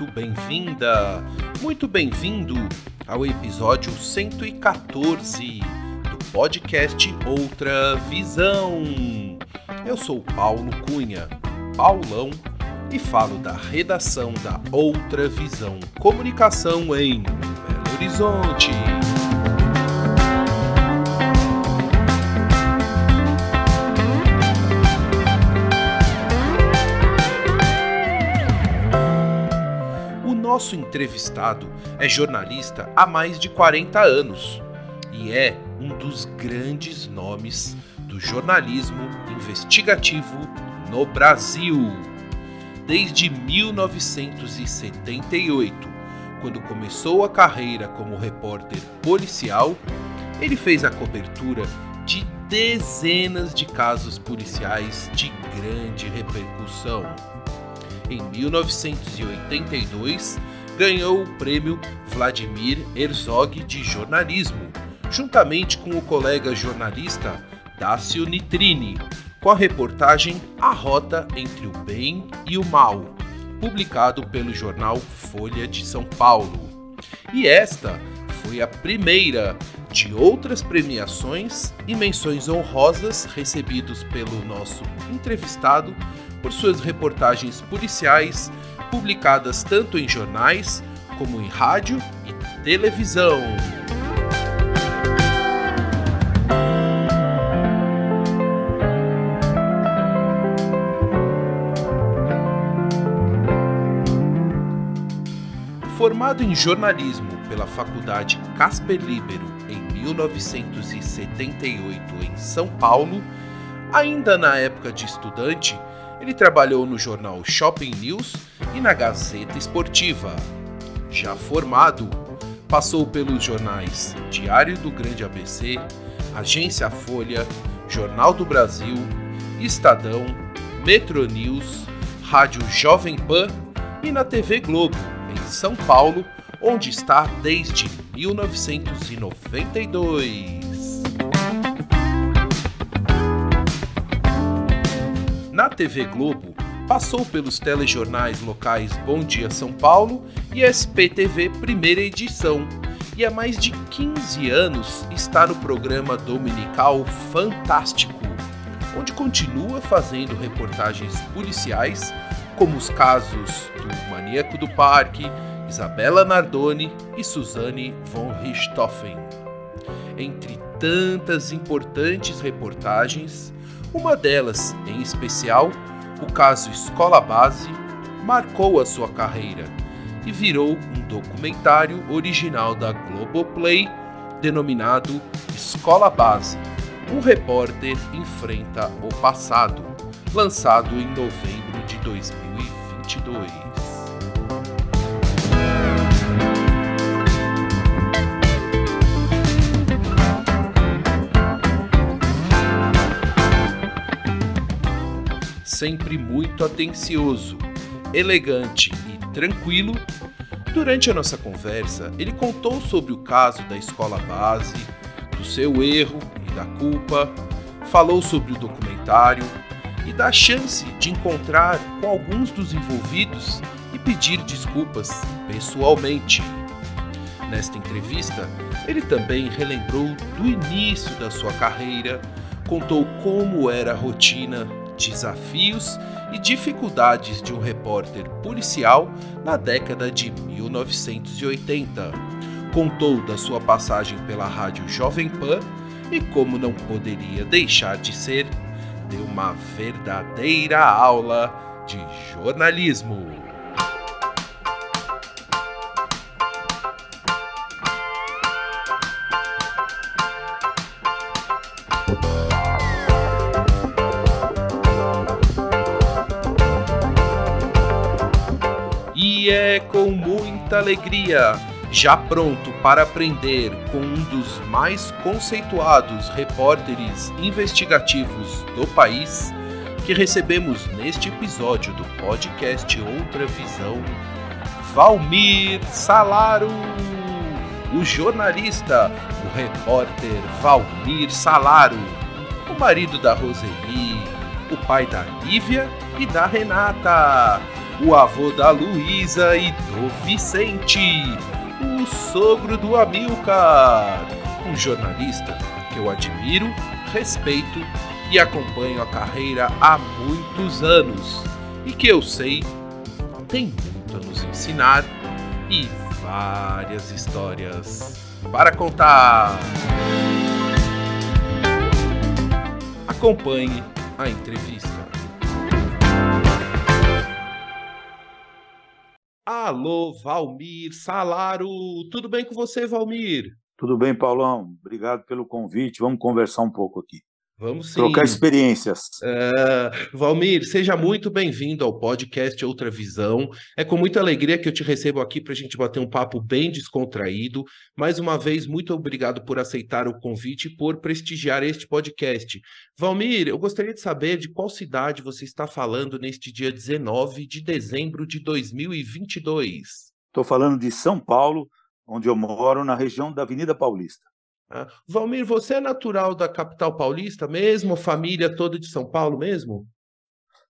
muito bem-vinda, muito bem-vindo ao episódio 114 do podcast Outra Visão. Eu sou Paulo Cunha, Paulão, e falo da redação da Outra Visão Comunicação em Belo Horizonte. Nosso entrevistado é jornalista há mais de 40 anos e é um dos grandes nomes do jornalismo investigativo no Brasil. Desde 1978, quando começou a carreira como repórter policial, ele fez a cobertura de dezenas de casos policiais de grande repercussão. Em 1982, ganhou o prêmio Vladimir Herzog de jornalismo, juntamente com o colega jornalista Dácio Nitrini, com a reportagem A Rota entre o Bem e o Mal, publicado pelo jornal Folha de São Paulo. E esta foi a primeira de outras premiações e menções honrosas recebidos pelo nosso entrevistado por suas reportagens policiais publicadas tanto em jornais como em rádio e televisão. Formado em jornalismo pela Faculdade Casper Libero em 1978 em São Paulo, ainda na época de estudante, ele trabalhou no jornal Shopping News e na Gazeta Esportiva. Já formado, passou pelos jornais Diário do Grande ABC, Agência Folha, Jornal do Brasil, Estadão, Metro News, Rádio Jovem Pan e na TV Globo, em São Paulo, onde está desde 1992. TV Globo, passou pelos telejornais locais Bom Dia São Paulo e SPTV Primeira Edição, e há mais de 15 anos está no programa dominical Fantástico, onde continua fazendo reportagens policiais, como os casos do Maníaco do Parque, Isabela Nardoni e Suzane von Richthofen. Entre tantas importantes reportagens, uma delas, em especial, o caso Escola Base, marcou a sua carreira e virou um documentário original da Globoplay denominado Escola Base. Um repórter enfrenta o passado, lançado em novembro de 2022. Sempre muito atencioso, elegante e tranquilo, durante a nossa conversa ele contou sobre o caso da escola base, do seu erro e da culpa, falou sobre o documentário e da chance de encontrar com alguns dos envolvidos e pedir desculpas pessoalmente. Nesta entrevista, ele também relembrou do início da sua carreira, contou como era a rotina desafios e dificuldades de um repórter policial na década de 1980. Contou da sua passagem pela rádio Jovem Pan e, como não poderia deixar de ser, deu uma verdadeira aula de jornalismo. Muita alegria, já pronto para aprender com um dos mais conceituados repórteres investigativos do país, que recebemos neste episódio do podcast Outra Visão, Valmir Salaro, o jornalista, o repórter Valmir Salaro, o marido da Roseli, o pai da Lívia e da Renata, o avô da Luísa e do Vicente, o sogro do Amilcar, um jornalista que eu admiro, respeito e acompanho a carreira há muitos anos e que eu sei tem muito a nos ensinar e várias histórias para contar. Acompanhe a entrevista. Alô, Valmir Salaro. Tudo bem com você, Valmir? Tudo bem, Paulão. Obrigado pelo convite. Vamos conversar um pouco aqui. Vamos sim. Trocar experiências. Uh, Valmir, seja muito bem-vindo ao podcast Outra Visão. É com muita alegria que eu te recebo aqui para a gente bater um papo bem descontraído. Mais uma vez, muito obrigado por aceitar o convite e por prestigiar este podcast. Valmir, eu gostaria de saber de qual cidade você está falando neste dia 19 de dezembro de 2022. Estou falando de São Paulo, onde eu moro, na região da Avenida Paulista. Ah, Valmir, você é natural da capital paulista mesmo? Família toda de São Paulo mesmo?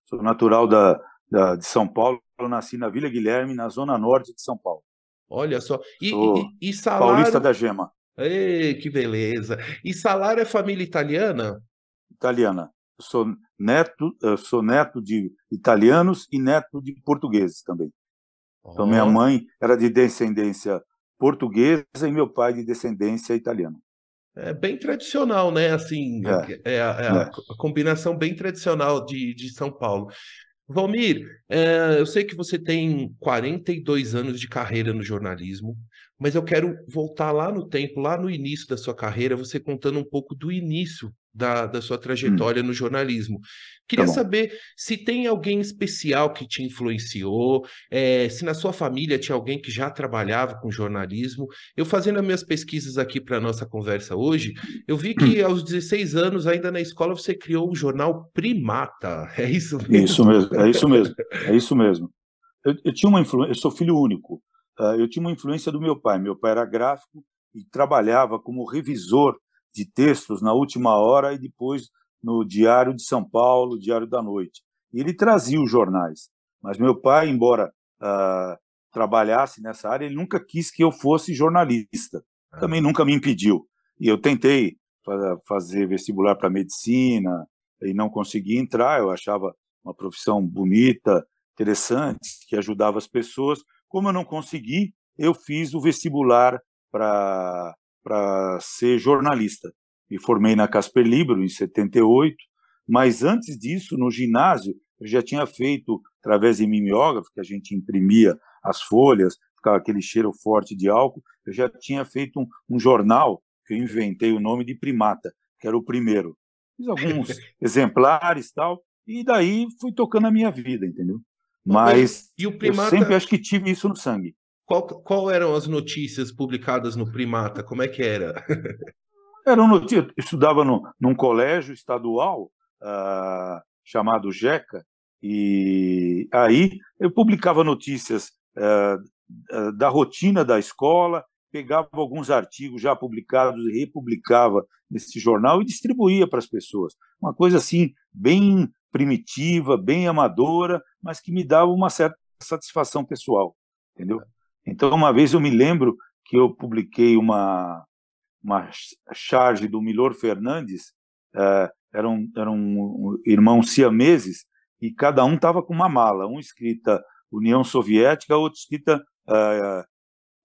Sou natural da, da, de São Paulo. Eu nasci na Vila Guilherme, na zona norte de São Paulo. Olha só. E, e, e salário... Paulista da Gema. Ei, que beleza. E salário é família italiana? Italiana. Eu sou neto, eu sou neto de italianos e neto de portugueses também. Oh. Então minha mãe era de descendência portuguesa e meu pai de descendência italiana. É bem tradicional, né? Assim, é, é, a, é a, combinação bem tradicional de, de São Paulo. Valmir, é, eu sei que você tem 42 anos de carreira no jornalismo, mas eu quero voltar lá no tempo, lá no início da sua carreira, você contando um pouco do início da, da sua hum. trajetória hum. no jornalismo. Queria tá saber se tem alguém especial que te influenciou, é, se na sua família tinha alguém que já trabalhava com jornalismo. Eu fazendo as minhas pesquisas aqui para a nossa conversa hoje, eu vi que hum. aos 16 anos, ainda na escola, você criou o jornal Primata. É isso mesmo? Isso mesmo, é isso mesmo. É isso mesmo. Eu, eu tinha uma influência, eu sou filho único. Uh, eu tinha uma influência do meu pai. Meu pai era gráfico e trabalhava como revisor de textos na última hora e depois no Diário de São Paulo, Diário da Noite. E ele trazia os jornais. Mas meu pai, embora uh, trabalhasse nessa área, ele nunca quis que eu fosse jornalista. Ah. Também nunca me impediu. E eu tentei fazer vestibular para medicina e não consegui entrar. Eu achava uma profissão bonita, interessante, que ajudava as pessoas. Como eu não consegui, eu fiz o vestibular para para ser jornalista. Me formei na Casper Libro em 78, mas antes disso, no ginásio, eu já tinha feito, através de mimeógrafo, que a gente imprimia as folhas, ficava aquele cheiro forte de álcool, eu já tinha feito um, um jornal que eu inventei o nome de Primata, que era o primeiro. Fiz alguns exemplares tal, e daí fui tocando a minha vida, entendeu? Mas e o primata... eu sempre acho que tive isso no sangue. Qual, qual eram as notícias publicadas no Primata? Como é que era? Eram notícias. Eu estudava no, num colégio estadual uh, chamado JECA, e aí eu publicava notícias uh, da rotina da escola, pegava alguns artigos já publicados e republicava nesse jornal e distribuía para as pessoas. Uma coisa assim, bem primitiva, bem amadora, mas que me dava uma certa satisfação pessoal, entendeu? Então, uma vez eu me lembro que eu publiquei uma, uma charge do Milor Fernandes, uh, eram, eram irmãos siameses, e cada um estava com uma mala, um escrita União Soviética, outro escrita uh,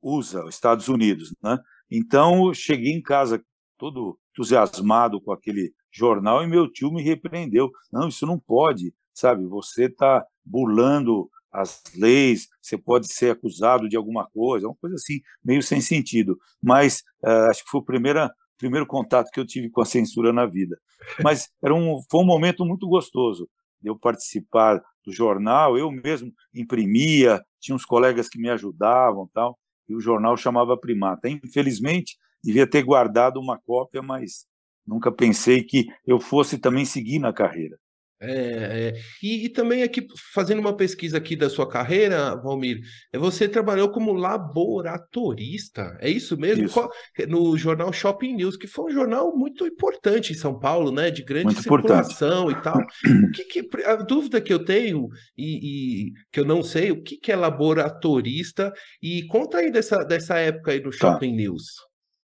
USA, Estados Unidos. Né? Então, cheguei em casa todo entusiasmado com aquele jornal e meu tio me repreendeu. Não, isso não pode, sabe? Você está burlando as leis, você pode ser acusado de alguma coisa, uma coisa assim, meio sem sentido. Mas uh, acho que foi o primeiro, primeiro contato que eu tive com a censura na vida. Mas era um, foi um momento muito gostoso. de eu participar do jornal, eu mesmo imprimia, tinha uns colegas que me ajudavam, tal, e o jornal chamava Primata. Infelizmente, devia ter guardado uma cópia, mas nunca pensei que eu fosse também seguir na carreira. É, é. E, e, também aqui, fazendo uma pesquisa aqui da sua carreira, Valmir, é, você trabalhou como laboratorista, é isso mesmo? Isso. Qual, no jornal Shopping News, que foi um jornal muito importante em São Paulo, né? De grande muito circulação importante. e tal. O que, que, a dúvida que eu tenho, e, e, que eu não sei, o que, que é laboratorista? E conta aí dessa, dessa época aí no tá. Shopping tá. News.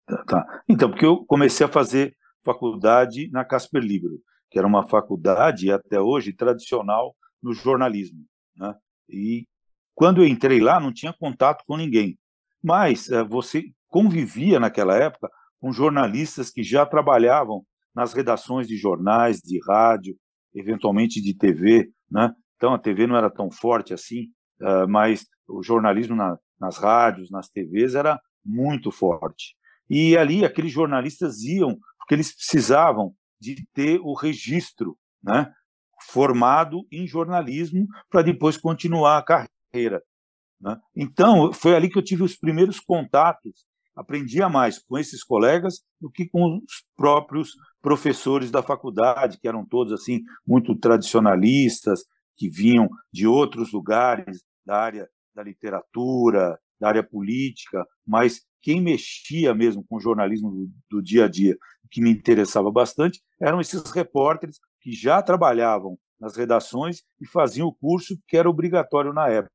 Tá, tá. Então, porque eu comecei a fazer faculdade na Casper Libro que era uma faculdade até hoje tradicional no jornalismo. Né? E quando eu entrei lá, não tinha contato com ninguém. Mas é, você convivia naquela época com jornalistas que já trabalhavam nas redações de jornais, de rádio, eventualmente de TV. Né? Então a TV não era tão forte assim, uh, mas o jornalismo na, nas rádios, nas TVs era muito forte. E ali aqueles jornalistas iam porque eles precisavam de ter o registro, né, formado em jornalismo para depois continuar a carreira. Né? Então, foi ali que eu tive os primeiros contatos, aprendia mais com esses colegas do que com os próprios professores da faculdade, que eram todos assim muito tradicionalistas, que vinham de outros lugares da área da literatura, da área política, mas quem mexia mesmo com o jornalismo do, do dia a dia que me interessava bastante eram esses repórteres que já trabalhavam nas redações e faziam o curso que era obrigatório na época.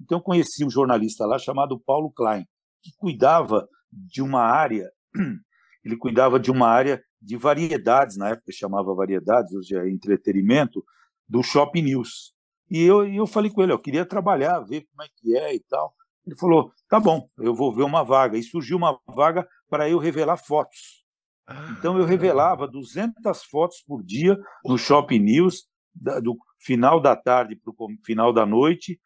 Então conheci um jornalista lá chamado Paulo Klein, que cuidava de uma área, ele cuidava de uma área de variedades, na época chamava variedades, hoje é entretenimento, do Shopping News. E eu, eu falei com ele, eu queria trabalhar, ver como é que é e tal. Ele falou, tá bom, eu vou ver uma vaga. E surgiu uma vaga para eu revelar fotos então eu revelava 200 fotos por dia no Shopping News, do final da tarde para o final da noite,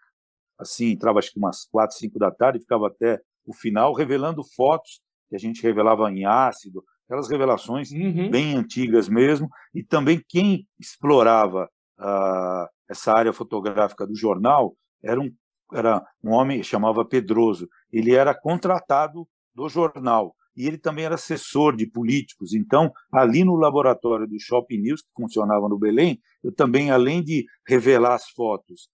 assim, entrava acho que umas 4, 5 da tarde, ficava até o final, revelando fotos que a gente revelava em ácido, aquelas revelações uhum. bem antigas mesmo, e também quem explorava uh, essa área fotográfica do jornal era um, era um homem chamava Pedroso, ele era contratado do jornal, e ele também era assessor de políticos. Então, ali no laboratório do Shopping News, que funcionava no Belém, eu também, além de revelar as fotos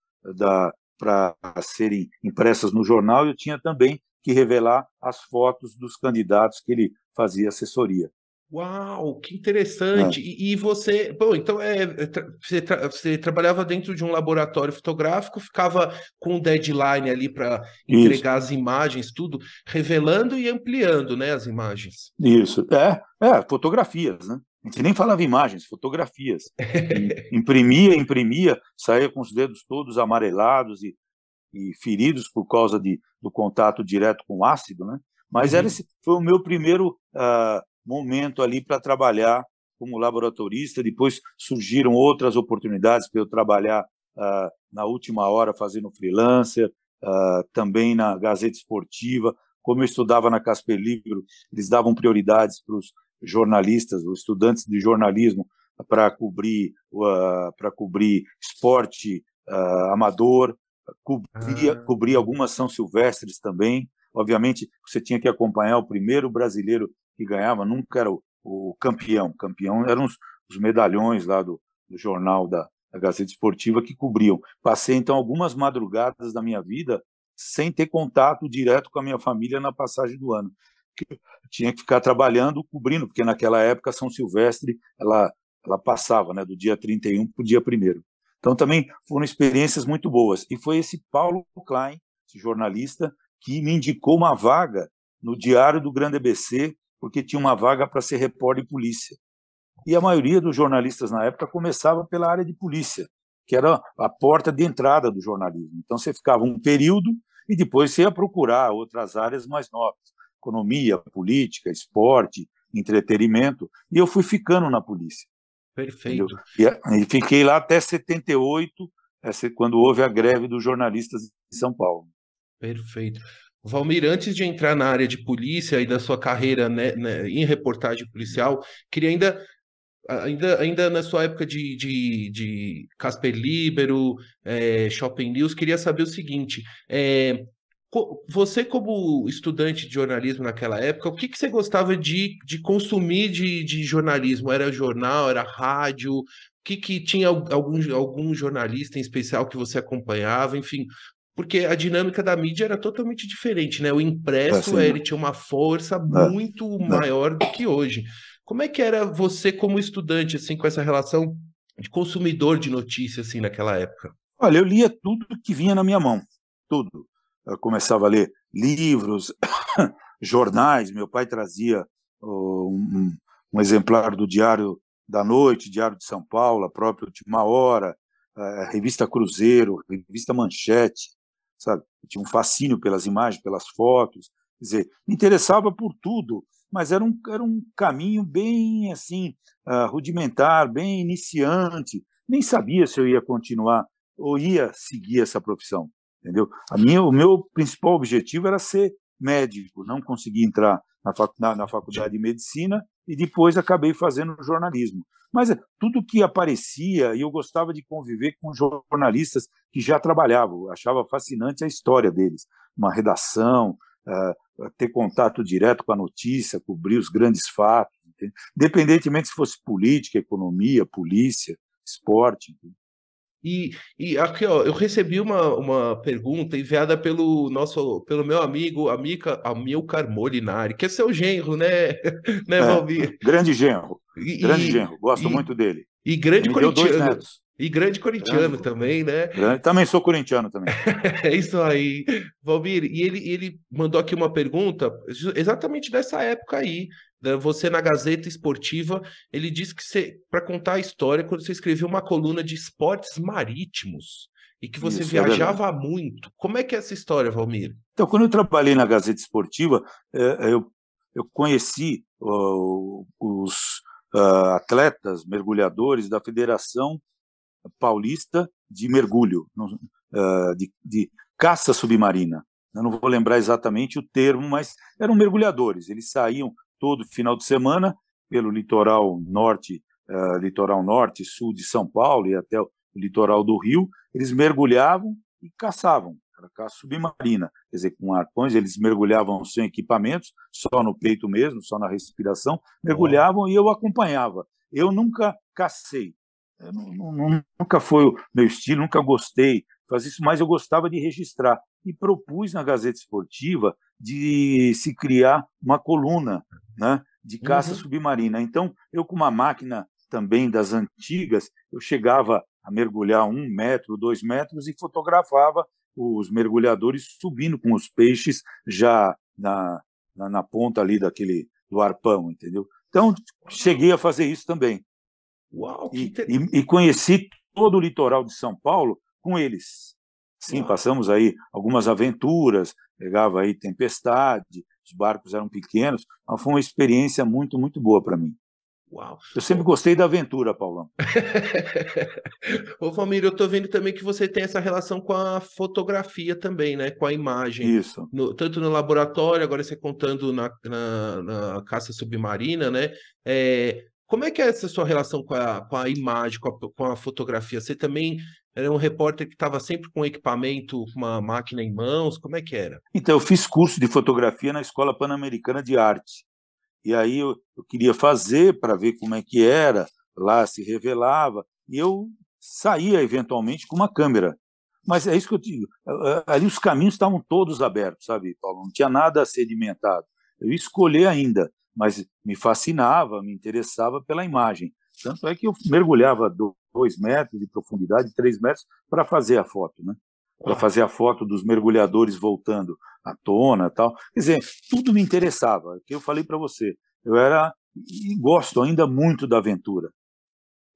para serem impressas no jornal, eu tinha também que revelar as fotos dos candidatos que ele fazia assessoria. Uau, que interessante! É. E, e, você, bom, então é, é você, tra você, trabalhava dentro de um laboratório fotográfico, ficava com um deadline ali para entregar Isso. as imagens, tudo, revelando e ampliando, né, as imagens. Isso, é, é, fotografias, né? A gente nem falava imagens, fotografias. imprimia, imprimia, saía com os dedos todos amarelados e, e feridos por causa de, do contato direto com ácido, né? Mas uhum. era esse, foi o meu primeiro uh, momento ali para trabalhar como laboratorista. Depois surgiram outras oportunidades para eu trabalhar uh, na última hora fazendo freelancer, uh, também na Gazeta Esportiva. Como eu estudava na Casper Libro, eles davam prioridades para os jornalistas, os estudantes de jornalismo, para cobrir uh, para cobrir esporte amador, cobria, ah. cobrir algumas São Silvestres também. Obviamente, você tinha que acompanhar o primeiro brasileiro que ganhava, nunca era o, o campeão. Campeão eram os, os medalhões lá do, do jornal da, da Gazeta Esportiva que cobriam. Passei, então, algumas madrugadas da minha vida sem ter contato direto com a minha família na passagem do ano. Tinha que ficar trabalhando, cobrindo, porque naquela época São Silvestre ela, ela passava né, do dia 31 para o dia 1. Então também foram experiências muito boas. E foi esse Paulo Klein, esse jornalista, que me indicou uma vaga no Diário do Grande ABC porque tinha uma vaga para ser repórter de polícia. E a maioria dos jornalistas na época começava pela área de polícia, que era a porta de entrada do jornalismo. Então você ficava um período e depois você ia procurar outras áreas mais novas, economia, política, esporte, entretenimento, e eu fui ficando na polícia. Perfeito. E, e fiquei lá até 78, quando houve a greve dos jornalistas de São Paulo. Perfeito. Valmir, antes de entrar na área de polícia e da sua carreira né, né, em reportagem policial, queria ainda ainda, ainda na sua época de, de, de Casper Libero, é, Shopping News, queria saber o seguinte: é, você, como estudante de jornalismo naquela época, o que, que você gostava de, de consumir de, de jornalismo? Era jornal, era rádio? O que, que tinha algum, algum jornalista em especial que você acompanhava? Enfim, porque a dinâmica da mídia era totalmente diferente, né? O impresso, é, ele tinha uma força é, muito é. maior do que hoje. Como é que era você como estudante, assim, com essa relação de consumidor de notícias, assim, naquela época? Olha, eu lia tudo que vinha na minha mão, tudo. Eu começava a ler livros, jornais. Meu pai trazia um, um, exemplar do Diário da Noite, Diário de São Paulo, a própria Última Hora, a revista Cruzeiro, revista Manchete, sabe? Eu tinha um fascínio pelas imagens, pelas fotos. Quer dizer, me interessava por tudo, mas era um, era um caminho bem assim uh, rudimentar, bem iniciante. Nem sabia se eu ia continuar ou ia seguir essa profissão entendeu? A minha, o meu principal objetivo era ser médico, não consegui entrar na, fac, na, na faculdade de medicina e depois acabei fazendo jornalismo. Mas é, tudo que aparecia, e eu gostava de conviver com jornalistas que já trabalhavam, achava fascinante a história deles, uma redação, uh, ter contato direto com a notícia, cobrir os grandes fatos, entende? independentemente se fosse política, economia, polícia, esporte. Entende? E, e aqui, ó, eu recebi uma, uma pergunta enviada pelo nosso, pelo meu amigo Amica, Amilcar Molinari, que é seu genro, né, né, é, Valmir? Grande genro, e, grande e, genro, gosto e, muito dele. E grande corintiano. E grande corintiano grande, também, né? Grande, também sou corintiano também. é isso aí, Valmir. E ele, ele mandou aqui uma pergunta exatamente dessa época aí, né, você na Gazeta Esportiva, ele disse que você, para contar a história, quando você escreveu uma coluna de esportes marítimos e que você Isso, é viajava é muito. Como é que é essa história, Valmir? Então, quando eu trabalhei na Gazeta Esportiva, é, eu, eu conheci os uh, atletas mergulhadores da Federação Paulista de Mergulho, uh, de, de caça submarina. Eu não vou lembrar exatamente o termo, mas eram mergulhadores. Eles saíam todo final de semana pelo litoral norte, uh, litoral norte, sul de São Paulo e até o litoral do Rio, eles mergulhavam e caçavam, caça submarina, quer dizer, com arpões, eles mergulhavam sem equipamentos, só no peito mesmo, só na respiração, mergulhavam e eu acompanhava. Eu nunca cacei, eu não, não, nunca foi o meu estilo, nunca gostei fazer isso, mas eu gostava de registrar e propus na Gazeta Esportiva de se criar uma coluna né, de caça uhum. submarina. Então, eu com uma máquina também das antigas, eu chegava a mergulhar um metro, dois metros e fotografava os mergulhadores subindo com os peixes já na, na, na ponta ali daquele do arpão, entendeu? Então, cheguei a fazer isso também. Uau, e, e, e conheci todo o litoral de São Paulo com eles. Sim, passamos aí algumas aventuras, pegava aí tempestade, os barcos eram pequenos, mas foi uma experiência muito, muito boa para mim. Uau. Eu sempre gostei da aventura, Paulão. Ô, Valmir, eu estou vendo também que você tem essa relação com a fotografia também, né? Com a imagem. Isso. No, tanto no laboratório, agora você contando na, na, na caça submarina, né? É, como é que é essa sua relação com a, com a imagem, com a, com a fotografia? Você também era um repórter que estava sempre com equipamento, uma máquina em mãos? Como é que era? Então, eu fiz curso de fotografia na Escola Pan-Americana de Arte. E aí eu, eu queria fazer para ver como é que era, lá se revelava, e eu saía eventualmente com uma câmera. Mas é isso que eu digo, ali os caminhos estavam todos abertos, sabe, Paulo? Não tinha nada sedimentado. Eu ia escolher ainda, mas me fascinava, me interessava pela imagem. Tanto é que eu mergulhava dois metros de profundidade, três metros, para fazer a foto, né? Para fazer a foto dos mergulhadores voltando à tona tal. Quer dizer, tudo me interessava. Que eu falei para você, eu era e gosto ainda muito da aventura.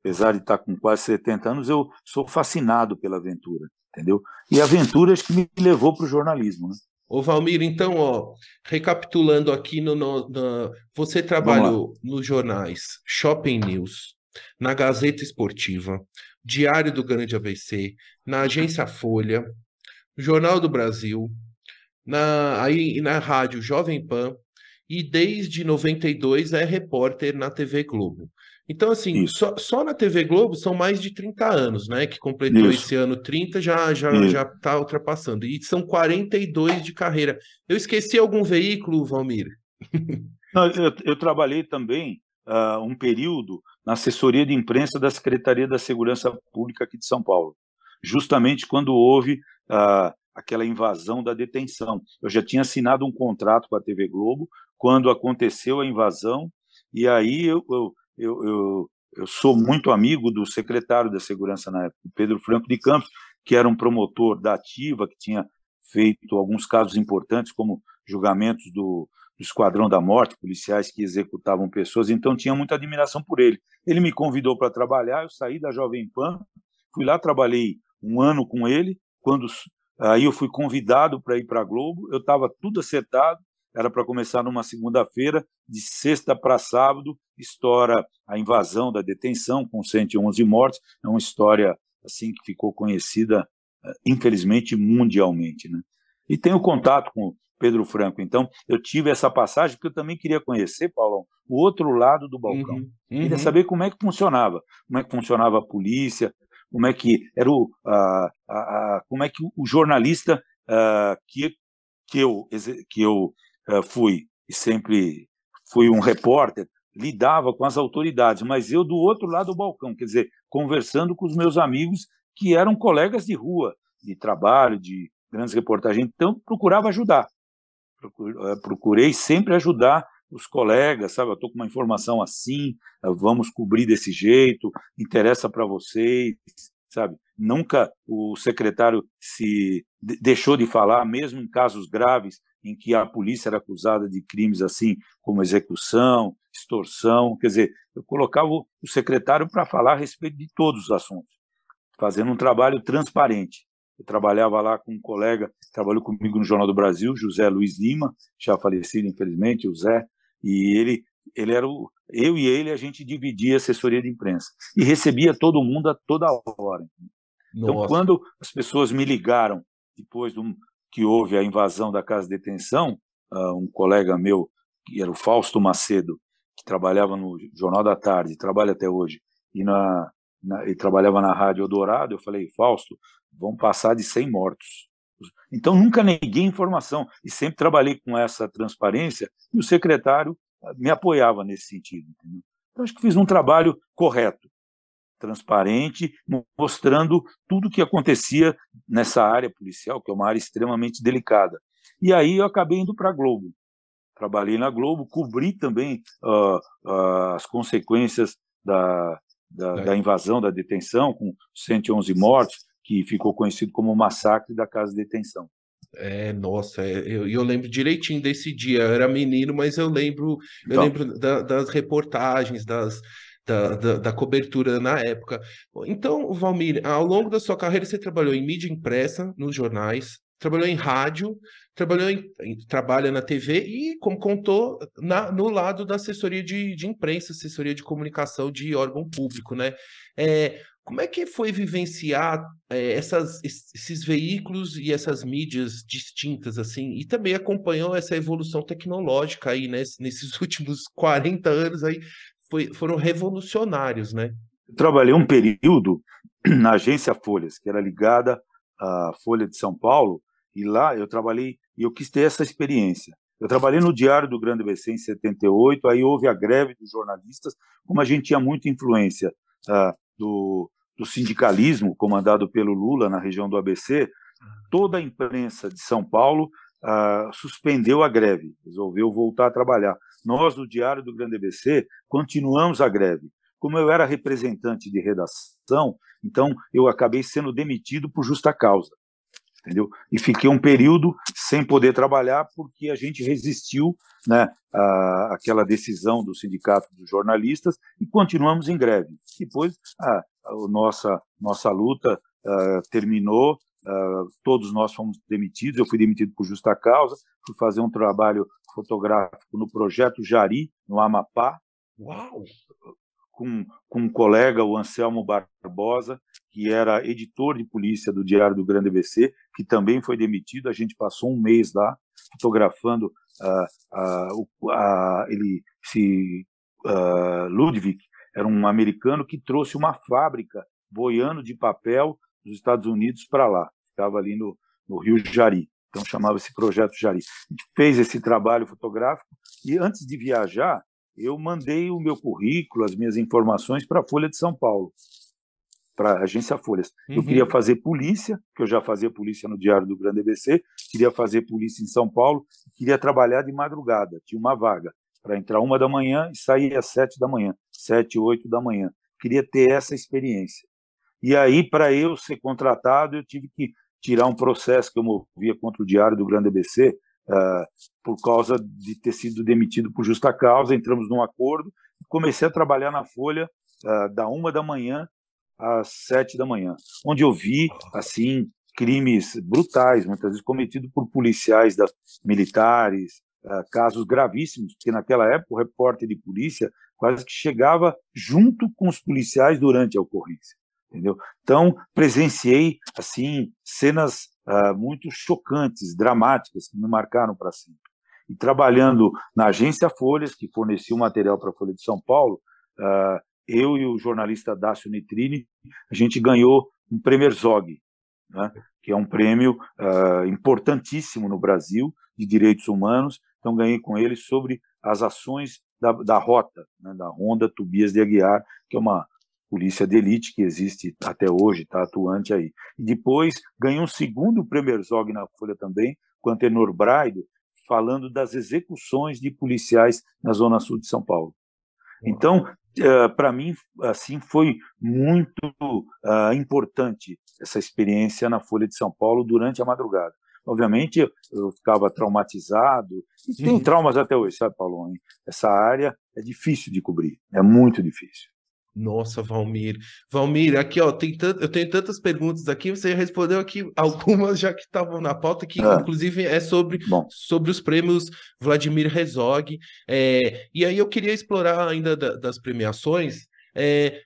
Apesar de estar com quase 70 anos, eu sou fascinado pela aventura, entendeu? E aventuras que me levou para o jornalismo, né? Ô Valmir, então, ó, recapitulando aqui no, no, no você trabalhou nos jornais Shopping News, na Gazeta Esportiva, Diário do Grande ABC, na Agência Folha, Jornal do Brasil, na aí na rádio Jovem Pan e desde 92 é repórter na TV Globo. Então, assim, só, só, na TV Globo são mais de 30 anos, né? Que completou Isso. esse ano 30, já já já está ultrapassando. E são 42 de carreira. Eu esqueci algum veículo, Valmir? Não, eu, eu trabalhei também uh, um período na assessoria de imprensa da Secretaria da Segurança Pública aqui de São Paulo, justamente quando houve uh, aquela invasão da detenção. Eu já tinha assinado um contrato com a TV Globo quando aconteceu a invasão, e aí eu, eu, eu, eu, eu sou muito amigo do secretário da Segurança na época, Pedro Franco de Campos, que era um promotor da Ativa, que tinha feito alguns casos importantes, como julgamentos do, do Esquadrão da Morte, policiais que executavam pessoas, então tinha muita admiração por ele. Ele me convidou para trabalhar, eu saí da Jovem Pan, fui lá, trabalhei um ano com ele, quando aí eu fui convidado para ir para a Globo, eu estava tudo acertado, era para começar numa segunda-feira, de sexta para sábado, estoura a invasão da detenção, com 111 mortes, é uma história assim que ficou conhecida, eh, infelizmente, mundialmente. Né? E tenho contato com Pedro Franco. Então, eu tive essa passagem porque eu também queria conhecer, Paulão, o outro lado do balcão. Uhum, uhum. Queria saber como é que funcionava, como é que funcionava a polícia, como é que era o, a, a, a como é que o jornalista que, que eu, que eu fui e sempre fui um repórter, lidava com as autoridades, mas eu do outro lado do balcão, quer dizer, conversando com os meus amigos que eram colegas de rua, de trabalho, de grandes reportagens, então procurava ajudar. Eh, procurei sempre ajudar os colegas, sabe? Eu estou com uma informação assim, eh, vamos cobrir desse jeito, interessa para vocês, sabe? Nunca o secretário se deixou de falar, mesmo em casos graves em que a polícia era acusada de crimes assim como execução, extorsão, quer dizer, eu colocava o secretário para falar a respeito de todos os assuntos, fazendo um trabalho transparente. Eu trabalhava lá com um colega, trabalhou comigo no Jornal do Brasil, José Luiz Lima, já falecido, infelizmente, o Zé, e ele, ele era o. Eu e ele, a gente dividia assessoria de imprensa e recebia todo mundo a toda hora. Então, Nossa. quando as pessoas me ligaram, depois do, que houve a invasão da casa de detenção, uh, um colega meu, que era o Fausto Macedo, que trabalhava no Jornal da Tarde, trabalha até hoje, e na, na, ele trabalhava na Rádio Eldorado, eu falei, Fausto, vão passar de 100 mortos. Então, nunca neguei informação e sempre trabalhei com essa transparência e o secretário ah, me apoiava nesse sentido. Entendeu? Então, acho que fiz um trabalho correto, transparente, mostrando tudo o que acontecia nessa área policial, que é uma área extremamente delicada. E aí eu acabei indo para a Globo. Trabalhei na Globo, cobri também uh, uh, as consequências da, da, da, invasão, da detenção, com 111 mortos, que ficou conhecido como o massacre da casa de detenção. É, nossa, é, eu, eu lembro direitinho desse dia. Eu era menino, mas eu lembro, eu então, lembro da, das reportagens, das, da, da, da, cobertura na época. Então, Valmir, ao longo da sua carreira, você trabalhou em mídia impressa, nos jornais, trabalhou em rádio, trabalhou em, trabalha na TV e, como contou, na, no lado da assessoria de, de imprensa, assessoria de comunicação de órgão público, né? É, como é que foi vivenciar é, essas, esses veículos e essas mídias distintas, assim? E também acompanhou essa evolução tecnológica aí, né? Nesses últimos 40 anos aí, foi, foram revolucionários, né? Eu trabalhei um período na agência Folhas, que era ligada à Folha de São Paulo, e lá eu trabalhei, e eu quis ter essa experiência. Eu trabalhei no Diário do Grande ABC em 78, aí houve a greve dos jornalistas, como a gente tinha muita influência uh, do, do sindicalismo comandado pelo Lula na região do ABC, toda a imprensa de São Paulo uh, suspendeu a greve, resolveu voltar a trabalhar. Nós, do Diário do Grande ABC, continuamos a greve. Como eu era representante de redação, então eu acabei sendo demitido por justa causa entendeu? E fiquei um período sem poder trabalhar porque a gente resistiu, né, à, àquela decisão do sindicato dos jornalistas e continuamos em greve. Depois a, a nossa nossa luta uh, terminou, uh, todos nós fomos demitidos. Eu fui demitido por justa causa, fui fazer um trabalho fotográfico no projeto Jari no Amapá. Uau! Com, com um colega, o Anselmo Barbosa, que era editor de polícia do Diário do Grande ABC, que também foi demitido. A gente passou um mês lá fotografando uh, uh, uh, ele se uh, Ludwig era um americano que trouxe uma fábrica boiando de papel dos Estados Unidos para lá. Ficava ali no, no Rio Jari. Então chamava esse projeto Jari. A gente fez esse trabalho fotográfico e antes de viajar, eu mandei o meu currículo, as minhas informações para a Folha de São Paulo, para a agência Folhas. Uhum. Eu queria fazer polícia, que eu já fazia polícia no Diário do Grande ABC, queria fazer polícia em São Paulo, queria trabalhar de madrugada, tinha uma vaga para entrar uma da manhã e sair às sete da manhã, sete, oito da manhã. Queria ter essa experiência. E aí, para eu ser contratado, eu tive que tirar um processo que eu movia contra o Diário do Grande ABC, uh, por causa de ter sido demitido por justa causa. Entramos num acordo, comecei a trabalhar na Folha uh, da uma da manhã às sete da manhã, onde eu vi assim crimes brutais, muitas vezes cometidos por policiais da, militares, uh, casos gravíssimos, porque naquela época o repórter de polícia quase que chegava junto com os policiais durante a ocorrência entendeu? Então presenciei assim cenas uh, muito chocantes, dramáticas que me marcaram para sempre. E trabalhando na agência Folhas, que fornecia o material para a Folha de São Paulo, uh, eu e o jornalista Dácio Nitrini, a gente ganhou um prêmio Zog, né, que é um prêmio uh, importantíssimo no Brasil de direitos humanos. Então ganhei com ele sobre as ações da, da Rota, né, da Ronda Tobias de Aguiar, que é uma polícia de elite que existe até hoje, está atuante aí. E depois ganhou um segundo Premier Zog na Folha também, com Antenor Braido, falando das execuções de policiais na Zona Sul de São Paulo. Então, uh, para mim, assim, foi muito uh, importante essa experiência na Folha de São Paulo durante a madrugada. Obviamente, eu ficava traumatizado, e tem uhum. traumas até hoje, sabe, Paulo? Essa área é difícil de cobrir, é muito difícil. Nossa, Valmir. Valmir, aqui, ó, tem tant... eu tenho tantas perguntas aqui, você respondeu aqui algumas já que estavam na pauta, que ah, inclusive é sobre, sobre os prêmios Vladimir Herzog. É, e aí eu queria explorar ainda da, das premiações. É,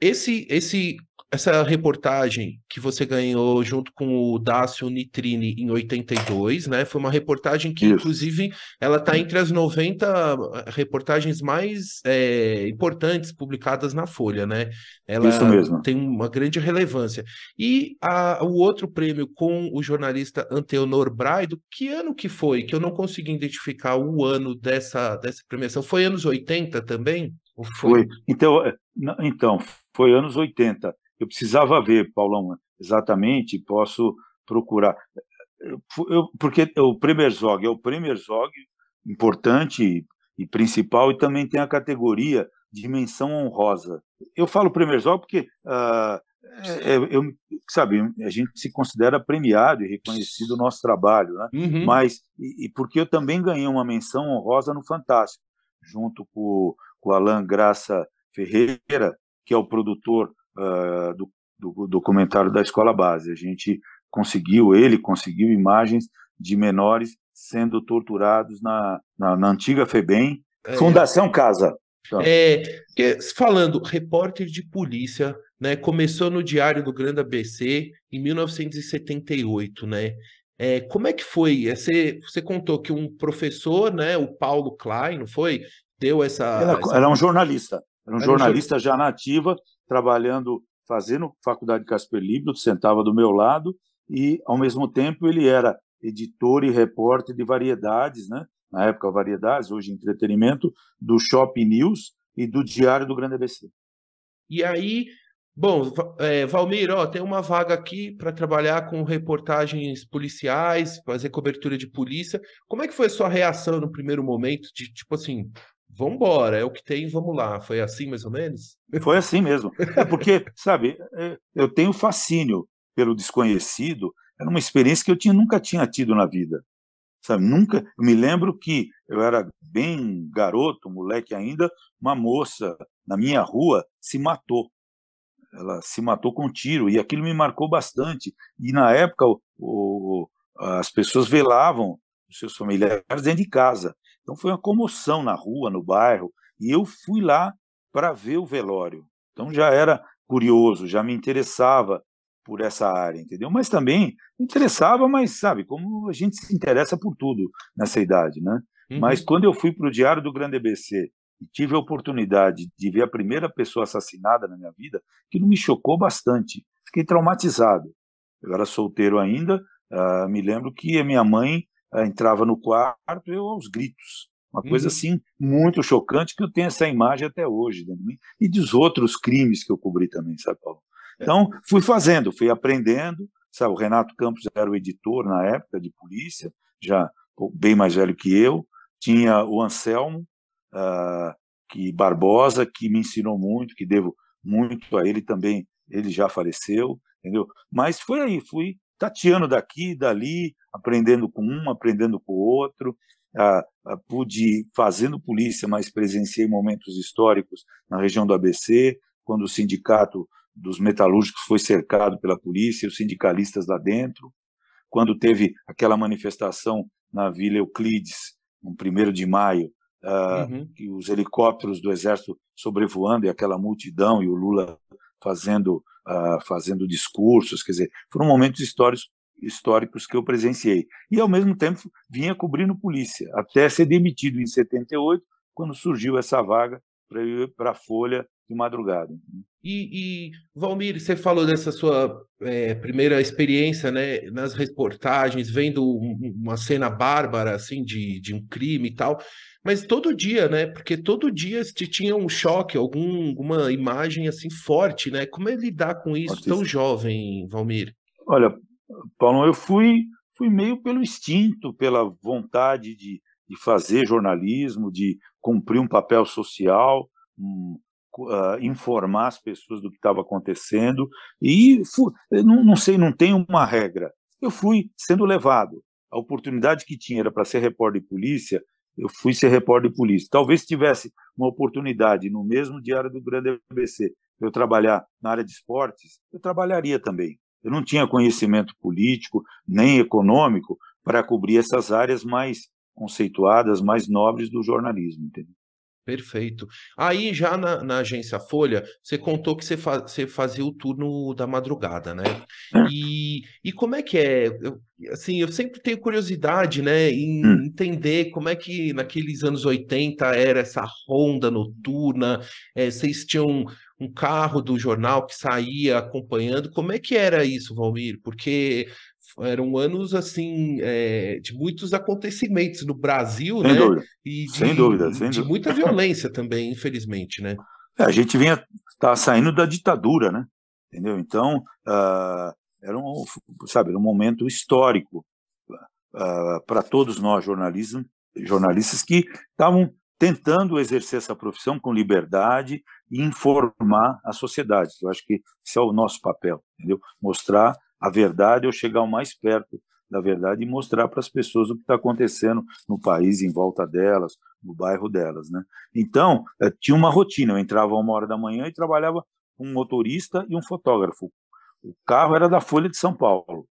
esse, esse essa reportagem que você ganhou junto com o Dácio Nitrini em 82, né? Foi uma reportagem que, Isso. inclusive, ela está entre as 90 eh, reportagens mais é, importantes publicadas na Folha, né? Ela Isso mesmo. tem uma grande relevância. E a, o outro prêmio com o jornalista Anteonor Braido, que ano que foi? Que eu não consegui identificar o ano dessa, dessa premiação. Foi anos 80 também? Ou foi? foi. Então, eh, então, foi anos 80. Eu precisava ver, Paulão, exatamente, posso procurar. Eu, porque o Premier Zog é o Premier Zog importante e principal, e também tem a categoria de menção honrosa. Eu falo Premier Zog porque, uh, é, eu, sabe, a gente se considera premiado e reconhecido o nosso trabalho, né? Uhum. Mas, e, e, porque eu também ganhei uma menção honrosa no Fantástico, junto com, com o Alan Graça Ferreira, que é o produtor uh, do, do documentário da escola base. A gente conseguiu, ele conseguiu imagens de menores sendo torturados na, na, na antiga FEBEM, é. Fundação Casa. Então. É, falando, repórter de polícia, né? Começou no Diário do Grande ABC em 1978, né? É, como é que foi? É, você, você contou que um professor, né, o Paulo Klein, não foi? Deu essa. Essa... era um jornalista, era um era jornalista um... já nativa, trabalhando, fazendo faculdade de Casper Libro, sentava do meu lado, e, ao mesmo tempo, ele era editor e repórter de variedades, né? na época variedades, hoje entretenimento, do Shopping News e do Diário do Grande ABC. E aí, bom, é, Valmir, ó, tem uma vaga aqui para trabalhar com reportagens policiais, fazer cobertura de polícia. Como é que foi a sua reação no primeiro momento de, tipo assim, vamos embora, é o que tem, vamos lá. Foi assim mais ou menos? Foi assim mesmo. É porque, sabe, é, eu tenho fascínio pelo desconhecido, era uma experiência que eu tinha, nunca tinha tido na vida. Sabe, nunca, eu me lembro que eu era bem garoto, moleque ainda, uma moça na minha rua se matou. Ela se matou com um tiro e aquilo me marcou bastante. E na época o, o, as pessoas velavam os seus familiares dentro de casa. Então foi uma comoção na rua, no bairro, e eu fui lá para ver o velório. Então já era curioso, já me interessava por essa área, entendeu? Mas também interessava, mas sabe, como a gente se interessa por tudo nessa idade, né? Uhum. Mas quando eu fui para o Diário do Grande ABC e tive a oportunidade de ver a primeira pessoa assassinada na minha vida, que me chocou bastante. Fiquei traumatizado. Eu era solteiro ainda, uh, me lembro que a minha mãe entrava no quarto eu aos gritos. Uma coisa uhum. assim muito chocante que eu tenho essa imagem até hoje de mim e dos outros crimes que eu cobri também, sabe, Paulo? É. Então, fui fazendo, fui aprendendo. Sabe, o Renato Campos era o editor na época de polícia, já bem mais velho que eu. Tinha o Anselmo, uh, que Barbosa, que me ensinou muito, que devo muito a ele também. Ele já faleceu, entendeu? Mas foi aí, fui tateando daqui, dali, aprendendo com um, aprendendo com o outro pude fazendo polícia, mas presenciei momentos históricos na região do ABC, quando o sindicato dos metalúrgicos foi cercado pela polícia, os sindicalistas lá dentro, quando teve aquela manifestação na Vila Euclides, no 1 de maio, uh, uhum. que os helicópteros do Exército sobrevoando e aquela multidão e o Lula fazendo, uh, fazendo discursos, quer dizer, foram momentos históricos históricos que eu presenciei. E, ao mesmo tempo, vinha cobrindo polícia, até ser demitido em 78, quando surgiu essa vaga para ir para a Folha de madrugada. E, e, Valmir, você falou dessa sua é, primeira experiência né, nas reportagens, vendo uma cena bárbara assim de, de um crime e tal, mas todo dia, né? Porque todo dia te tinha um choque, algum, alguma imagem assim forte, né? Como é lidar com isso tão jovem, Valmir? Olha, Paulo, eu fui, fui meio pelo instinto, pela vontade de, de fazer jornalismo, de cumprir um papel social, um, uh, informar as pessoas do que estava acontecendo. E fui, não, não sei, não tem uma regra. Eu fui sendo levado. A oportunidade que tinha era para ser repórter de polícia, eu fui ser repórter de polícia. Talvez tivesse uma oportunidade no mesmo Diário do Grande ABC, eu trabalhar na área de esportes, eu trabalharia também. Eu não tinha conhecimento político nem econômico para cobrir essas áreas mais conceituadas, mais nobres do jornalismo. Entendeu? Perfeito. Aí, já na, na, agência Folha, você contou que você, fa você, fazia o turno da madrugada, né? É. E, e como é que é? Eu, assim, eu sempre tenho curiosidade, né, em hum. entender como é que naqueles anos 80 era essa ronda noturna, é, vocês tinham um carro do jornal que saía acompanhando. Como é que era isso, Valmir? Porque eram anos assim é, de muitos acontecimentos no Brasil, sem né? Dúvida. E de, sem dúvida, sem de dúvida. muita violência também, infelizmente, né? É, a gente vinha tá saindo da ditadura, né? Entendeu? Então uh, era um, sabe, era um momento histórico uh, para todos nós jornalistas, jornalistas que estavam tentando exercer essa profissão com liberdade e informar a sociedade. Eu acho que esse é o nosso papel, entendeu? Mostrar a verdade ou chegar o mais perto da verdade e mostrar para as pessoas o que está acontecendo no país, em volta delas, no bairro delas, né? Então, eh, tinha uma rotina. Eu entrava uma hora da manhã e trabalhava com um motorista e um fotógrafo. O carro era da Folha de São Paulo,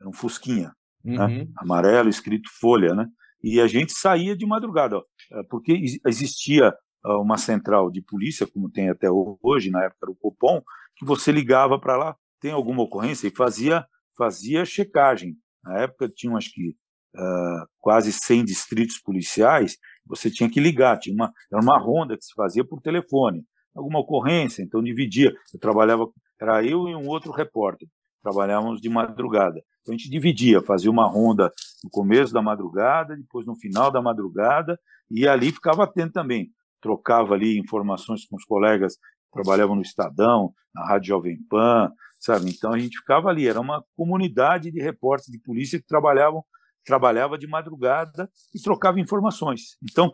era um Fusquinha, né? uhum. né? amarelo, escrito Folha, né? E a gente saía de madrugada, ó, eh, porque existia ah, uma central de polícia, como tem até hoje, na época era o Copom, que você ligava para lá, tem alguma ocorrência, e fazia, fazia checagem. Na época tinham, acho que, uh, quase 100 distritos policiais, você tinha que ligar, tinha uma, era uma ronda que se fazia por telefone. Alguma ocorrência, então dividia. Eu trabalhava, era eu e um outro repórter, trabalhávamos de madrugada. Então a gente dividia, fazia uma ronda no começo da madrugada, depois no final da madrugada, e ali ficava atento também. Trocava ali informações com os colegas que trabalhavam no Estadão, na Rádio Jovem Pan, sabe? Então a gente ficava ali, era uma comunidade de repórteres de polícia que trabalhavam trabalhava de madrugada e trocava informações. Então,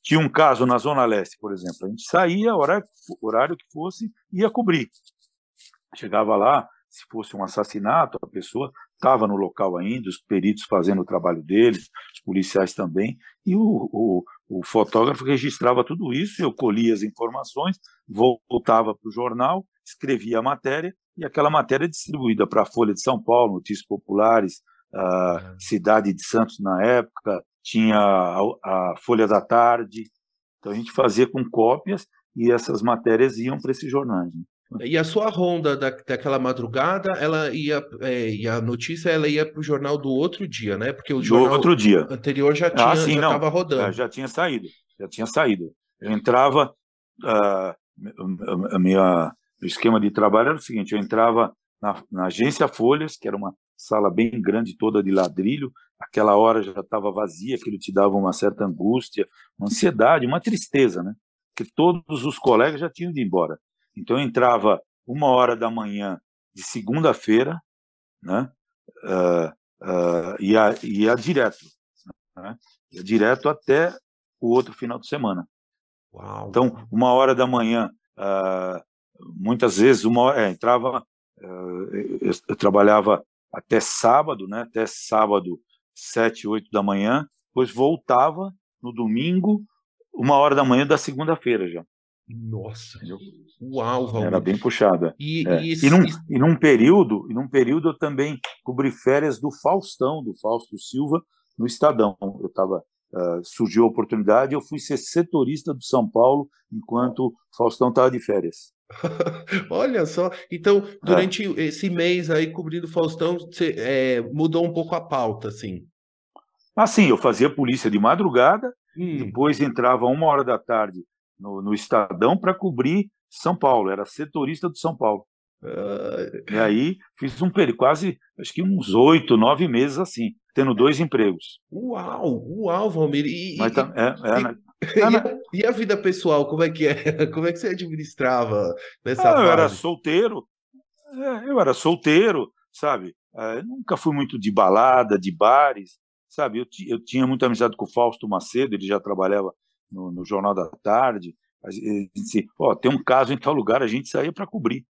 tinha um caso na Zona Leste, por exemplo, a gente saía, horário, horário que fosse, ia cobrir. Chegava lá, se fosse um assassinato, a pessoa estava no local ainda, os peritos fazendo o trabalho deles, os policiais também, e o, o, o fotógrafo registrava tudo isso, eu colhia as informações, voltava para o jornal, escrevia a matéria, e aquela matéria é distribuída para a Folha de São Paulo, Notícias Populares, a Cidade de Santos na época, tinha a, a Folha da Tarde, então a gente fazia com cópias e essas matérias iam para esses jornais. Né? E a sua ronda da, daquela madrugada, ela ia, é, e a notícia ela ia para o jornal do outro dia, né? Porque o jornal outro dia. anterior já tinha, ah, sim, já estava rodando. Já tinha saído, já tinha saído. Eu entrava, uh, a minha, o esquema de trabalho era o seguinte: eu entrava na, na agência Folhas, que era uma sala bem grande, toda de ladrilho. Aquela hora já estava vazia, aquilo te dava uma certa angústia, uma ansiedade, uma tristeza, né? Que todos os colegas já tinham ido embora. Então eu entrava uma hora da manhã de segunda-feira, né? Uh, uh, ia, ia direto, né? ia direto até o outro final de semana. Uau. Então, uma hora da manhã, uh, muitas vezes, uma é, entrava, eu, eu, trabalhava até sábado, né? Até sábado, sete, oito da manhã, depois voltava no domingo, uma hora da manhã da segunda-feira já. Nossa, uau, Valmir. Era bem puxada. E, é. e, esse... e, num, e num período, e num período eu também cobri férias do Faustão, do Fausto Silva, no Estadão. Eu estava uh, surgiu a oportunidade, eu fui ser setorista do São Paulo enquanto o Faustão estava de férias. Olha só, então durante é. esse mês aí cobrindo Faustão, você é, mudou um pouco a pauta, assim? Ah, sim, eu fazia polícia de madrugada, hum. depois entrava uma hora da tarde no, no Estadão para cobrir São Paulo, era setorista do São Paulo. Uh... E aí fiz um período, quase, acho que uns oito, nove meses assim, tendo dois empregos. Uau, uau, Valmir. E, Mas, tá, é, é, e, né? e, a, e, a, vida pessoal, como é que é? Como é que você administrava nessa ah, Eu era solteiro, é, eu era solteiro, sabe? É, nunca fui muito de balada, de bares, sabe? Eu, eu tinha muita amizade com o Fausto Macedo, ele já trabalhava no, no Jornal da Tarde, gente disse, ó, oh, tem um caso em tal lugar, a gente saía para cobrir.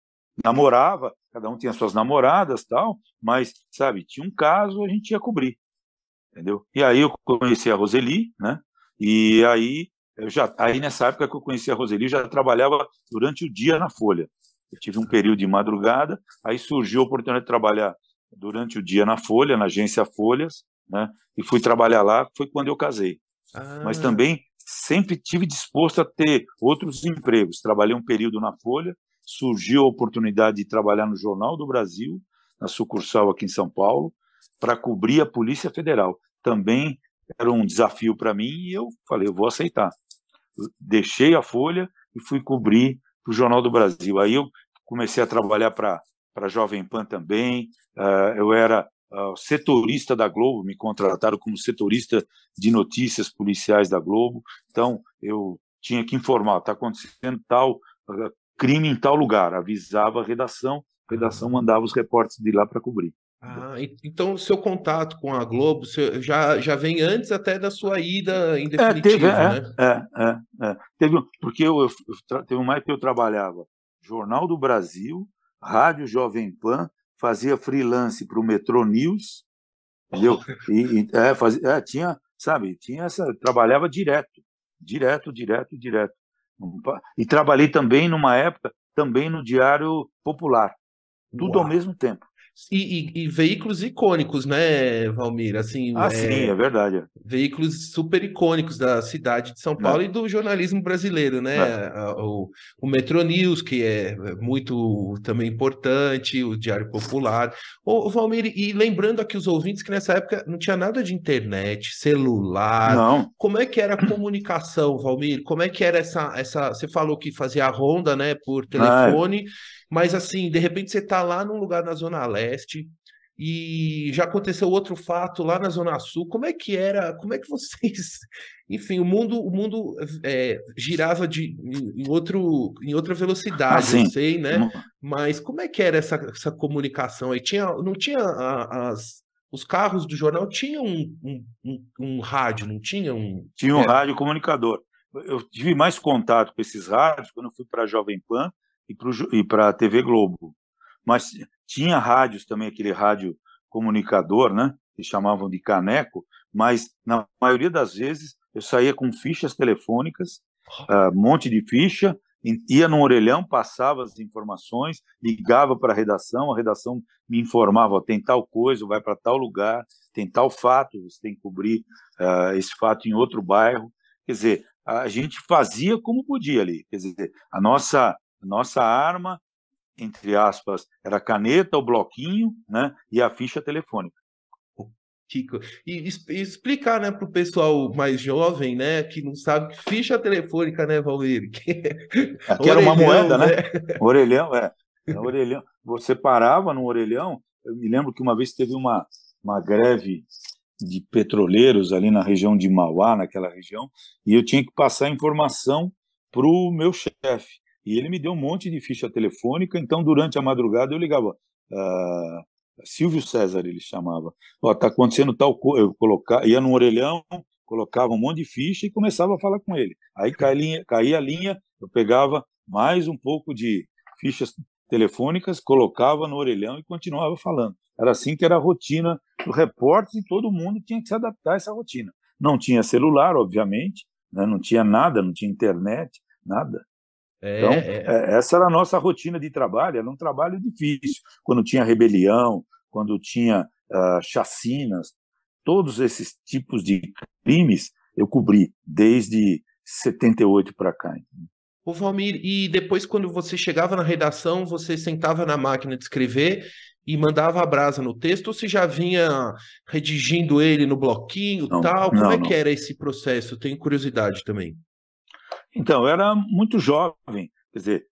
Namorava, cada um tinha suas namoradas tal, mas, sabe, tinha um caso, a gente ia cobrir, entendeu? E aí eu conheci a Roseli, né? E aí, eu já, aí nessa época que eu conheci a Roseli, eu já trabalhava durante o dia na Folha. Eu tive um período de madrugada, aí surgiu a oportunidade de trabalhar durante o dia na Folha, na agência Folhas, né? E fui trabalhar lá, foi quando eu casei. Ah. Mas também sempre tive disposto a ter outros empregos. Trabalhei um período na Folha, surgiu a oportunidade de trabalhar no Jornal do Brasil, na sucursal aqui em São Paulo, para cobrir a Polícia Federal. Também era um desafio para mim e eu falei, eu vou aceitar. Deixei a Folha e fui cobrir o Jornal do Brasil. Aí eu comecei a trabalhar para a Jovem Pan também. Uh, eu era uh, setorista da Globo, me contrataram como setorista de notícias policiais da Globo. Então, eu tinha que informar, está acontecendo tal uh, crime em tal lugar, avisava a redação, a redação mandava os repórteres de lá para cobrir. Ah, então o seu contato com a Globo já, já vem antes até da sua ida em definitivo, é, teve, é, né? É, é, é. Teve, porque eu, eu, teve uma época que eu trabalhava Jornal do Brasil, Rádio Jovem Pan, fazia freelance para o Metro News, entendeu? E, e é, fazia, é, tinha, sabe, tinha essa, trabalhava direto, direto, direto, direto. E trabalhei também numa época, também no Diário Popular, tudo Uau. ao mesmo tempo. E, e, e, veículos icônicos, né, Valmir? Assim, ah, é, sim, é verdade. Veículos super icônicos da cidade de São Paulo é. e do jornalismo brasileiro, né? É. O, o Metro News, que é muito também importante, o Diário Popular. Ô, Valmir, e lembrando aqui os ouvintes que nessa época não tinha nada de internet, celular. Não. Como é que era a comunicação, Valmir? Como é que era essa. essa... Você falou que fazia a ronda, né, por telefone. Ah, mas assim, de repente você está lá num lugar na Zona Leste e já aconteceu outro fato lá na Zona Sul. Como é que era? Como é que vocês. Enfim, o mundo, o mundo é, girava de, em, outro, em outra velocidade, ah, eu sei, né? Mas como é que era essa, essa comunicação aí? Tinha, não tinha as, os carros do jornal tinham um, um, um, um rádio, não tinha um. Tinha um é. rádio comunicador. Eu tive mais contato com esses rádios quando eu fui para a Jovem Pan e para a TV Globo. Mas tinha rádios também, aquele rádio comunicador, né? Que chamavam de caneco, mas na maioria das vezes eu saía com fichas telefônicas, uh, monte de ficha, ia no orelhão, passava as informações, ligava para a redação, a redação me informava, tem tal coisa, vai para tal lugar, tem tal fato, você tem que cobrir uh, esse fato em outro bairro. Quer dizer, a gente fazia como podia ali. Quer dizer, a nossa nossa arma, entre aspas, era a caneta, o bloquinho né, e a ficha telefônica. Kiko. E, explicar, né, para o pessoal mais jovem, né, que não sabe, ficha telefônica, né, Valdir? Que, era uma moeda, né? né? Orelhão, é. Orelhão. Você parava no orelhão. Eu me lembro que uma vez teve uma, uma greve de petroleiros ali na região de Mauá, naquela região, e eu tinha que passar informação para o meu chefe. E ele me deu um monte de ficha telefônica, então durante a madrugada eu ligava. Uh, Silvio César ele chamava. Ó, tá acontecendo tal coisa. Eu colocava, ia no orelhão, colocava um monte de ficha e começava a falar com ele. Aí caía, caía a linha, eu pegava mais um pouco de fichas telefônicas, colocava no orelhão e continuava falando. Era assim que era a rotina do repórter e todo mundo tinha que se adaptar a essa rotina. Não tinha celular, obviamente, né? não tinha nada, não tinha internet, nada. É, então, é. é. essa era a nossa rotina de trabalho, era um trabalho difícil. Quando tinha rebelião, quando tinha uh, chacinas, todos esses tipos de crimes eu cobri desde 78 para cá. Ô Valmir, e depois quando você chegava na redação, você sentava na máquina de escrever e mandava a brasa no texto, ou você já vinha redigindo ele no bloquinho não, tal? Como não, é que era esse processo? Tenho curiosidade também. Então, eu era muito jovem, quer dizer,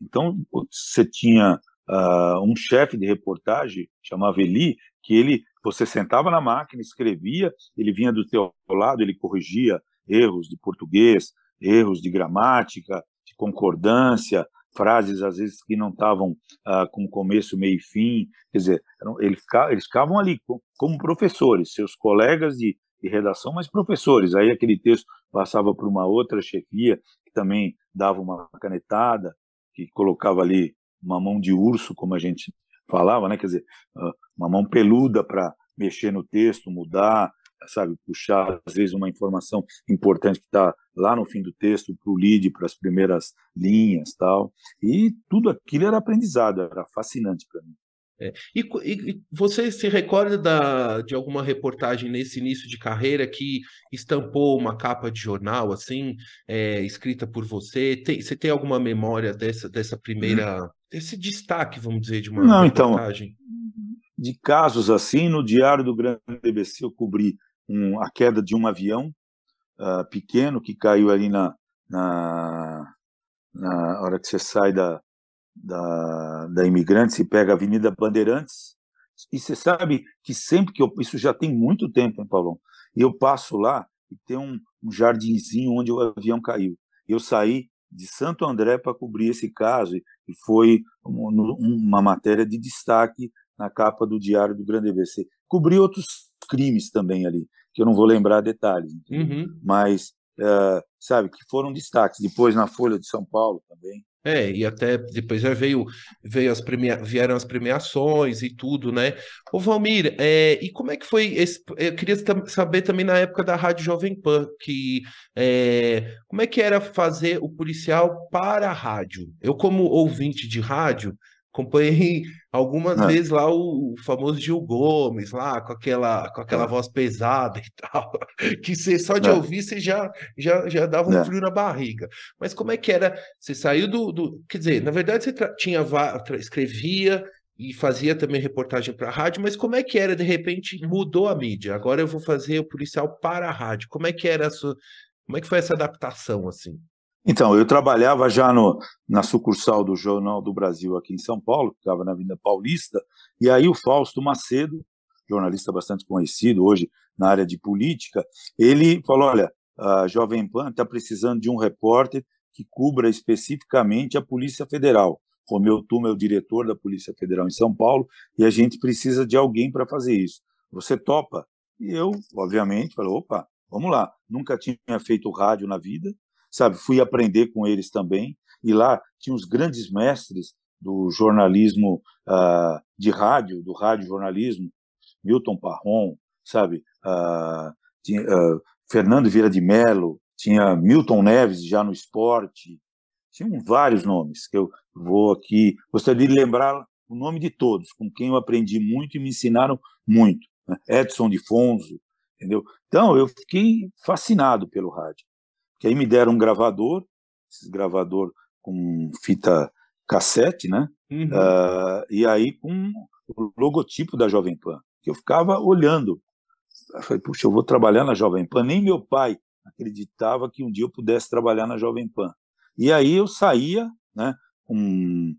então você tinha uh, um chefe de reportagem, chamava Eli, que ele, você sentava na máquina, escrevia, ele vinha do teu lado, ele corrigia erros de português, erros de gramática, de concordância, frases às vezes que não estavam uh, com começo, meio e fim, quer dizer, eles, eles ficavam ali como professores, seus colegas de, redação, mas professores. Aí aquele texto passava para uma outra chefia, que também dava uma canetada, que colocava ali uma mão de urso, como a gente falava, né? quer dizer, ah, uma mão peluda para mexer no texto, mudar, sabe, puxar às vezes uma informação importante que está lá no fim do texto para o lead, para as primeiras linhas, tal. E tudo aquilo era aprendizado, era fascinante para mim. É. E, e, você se recorda da, de alguma reportagem nesse início de carreira que estampou uma capa de jornal, assim, é, escrita por você? Tem, você tem alguma memória dessa, dessa primeira, hum. desse destaque, vamos dizer, de uma Não, então, reportagem? Então, de casos assim, no Diário do Grande BBC eu cobri um, a queda de um avião uh, pequeno que caiu ali na, na, na hora que você sai da, da, da Imigrantes e pega a Avenida Bandeirantes. E você sabe que sempre que eu. Isso já tem muito tempo, hein, Paulão? E eu passo lá e tem um, um jardinzinho onde o avião caiu. Eu saí de Santo André para cobrir esse caso e foi uma matéria de destaque na capa do Diário do Grande ABC. Cobri outros crimes também ali, que eu não vou lembrar detalhes, uhum. mas, uh, sabe, que foram destaques. Depois na Folha de São Paulo também. É, e até depois já veio, veio as premia... vieram as premiações e tudo, né? Ô Valmir, é, e como é que foi esse... Eu queria saber também na época da Rádio Jovem Pan, que é, como é que era fazer o policial para a rádio? Eu, como ouvinte de rádio, acompanhei algumas é. vezes lá o, o, famoso Gil Gomes, lá com aquela, com aquela é. voz pesada e tal, que você só de é. ouvir você já, já, já dava um frio na barriga. Mas como é que era? Você saiu do. do quer dizer, na verdade você tinha escrevia e fazia também reportagem para a rádio, mas como é que era? De repente mudou a mídia. Agora eu vou fazer o policial para a rádio. Como é que era a sua. Como é que foi essa adaptação assim? Então, eu trabalhava já no, na sucursal do Jornal do Brasil aqui em São Paulo, que estava na Avenida Paulista, e aí o Fausto Macedo, jornalista bastante conhecido hoje na área de política, ele falou: olha, a Jovem Pan está precisando de um repórter que cubra especificamente a Polícia Federal. Romeu Tuma é o diretor da Polícia Federal em São Paulo e a gente precisa de alguém para fazer isso. Você topa? E eu, obviamente, falei: opa, vamos lá. Nunca tinha feito rádio na vida, sabe? Fui aprender com eles também. E lá tinha os grandes mestres do jornalismo uh, de rádio, do rádio jornalismo, Milton Parron, sabe? Uh, tinha, uh, Fernando Vieira de Mello, tinha Milton Neves já no esporte, tinham vários nomes que eu vou aqui. Gostaria de lembrar o nome de todos, com quem eu aprendi muito e me ensinaram muito. Né? Edson de Fonso, entendeu? Então, eu fiquei fascinado pelo rádio que aí me deram um gravador, esse gravador com fita cassete, né? Uhum. Uh, e aí com o logotipo da Jovem Pan, que eu ficava olhando eu falei, puxa, eu vou trabalhar na Jovem Pan. Nem meu pai acreditava que um dia eu pudesse trabalhar na Jovem Pan. E aí eu saía, né, com,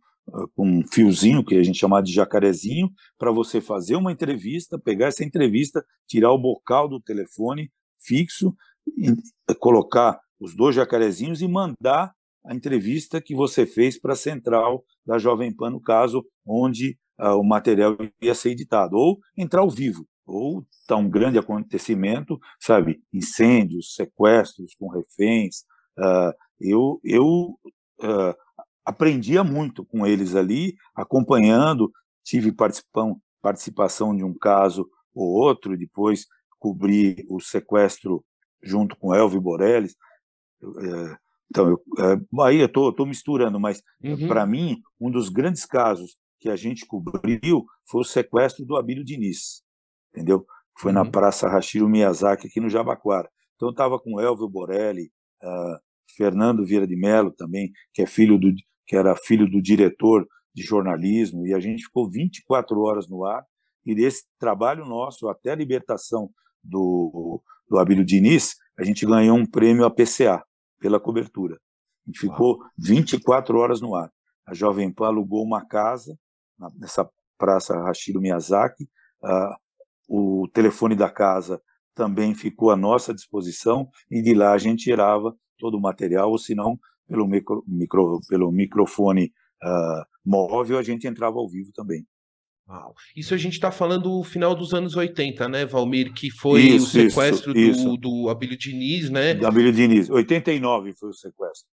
com um fiozinho, que a gente chamava de jacarezinho, para você fazer uma entrevista, pegar essa entrevista, tirar o bocal do telefone fixo, e colocar os dois jacarezinhos e mandar a entrevista que você fez para a central da Jovem Pan, no caso, onde uh, o material ia ser editado, ou entrar ao vivo, ou está um grande acontecimento, sabe, incêndios, sequestros com reféns. Uh, eu eu uh, aprendia muito com eles ali, acompanhando, tive participação, de um caso ou outro, depois cobri o sequestro junto com Elvio Borelles. É, então, eu, é, aí eu estou misturando, mas uhum. para mim, um dos grandes casos que a gente cobriu foi o sequestro do Abílio Diniz, entendeu? Foi uhum. na Praça Hashiro Miyazaki, aqui no Jabaquara. Então, eu estava com Elvio Borelli, uh, Fernando Vieira de Mello também, que é filho do que era filho do diretor de jornalismo, e a gente ficou 24 horas no ar, e desse trabalho nosso, até a libertação do, do Abílio Diniz, a gente ganhou um prêmio APCA pela cobertura. A gente ficou 24 horas no ar. A Jovem Pan alugou uma casa nessa praça Hashiro Miyazaki. Uh, o telefone da casa também ficou à nossa disposição e de lá a gente tirava todo o material, ou se não, pelo, micro, micro, pelo microfone uh, móvel, a gente entrava ao vivo também. Uau. Isso a gente está falando final dos anos 80, né, Valmir? Que foi isso, o sequestro isso, do, isso. do Abílio Diniz, né? Do Abílio Diniz. 89 foi o sequestro.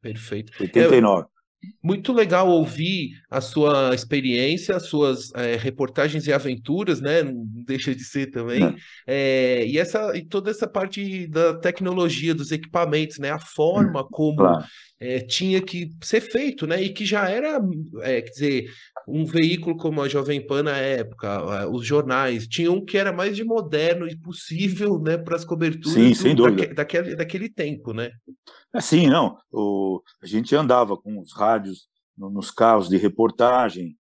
Perfeito. 89. É, muito legal ouvir a sua experiência, as suas é, reportagens e aventuras, né? Não deixa de ser também. É, e, essa, e toda essa parte da tecnologia, dos equipamentos, né? A forma como claro. É, tinha que ser feito, né? E que já era, quer dizer, um veículo como a Jovem Pan na época, os jornais, tinha um que era mais de moderno e possível, né? Para as coberturas Sim, sem do, dúvida. Daque, daquele, daquele tempo, né? Assim, não. O, a gente andava com os rádios no, nos carros de reportagem,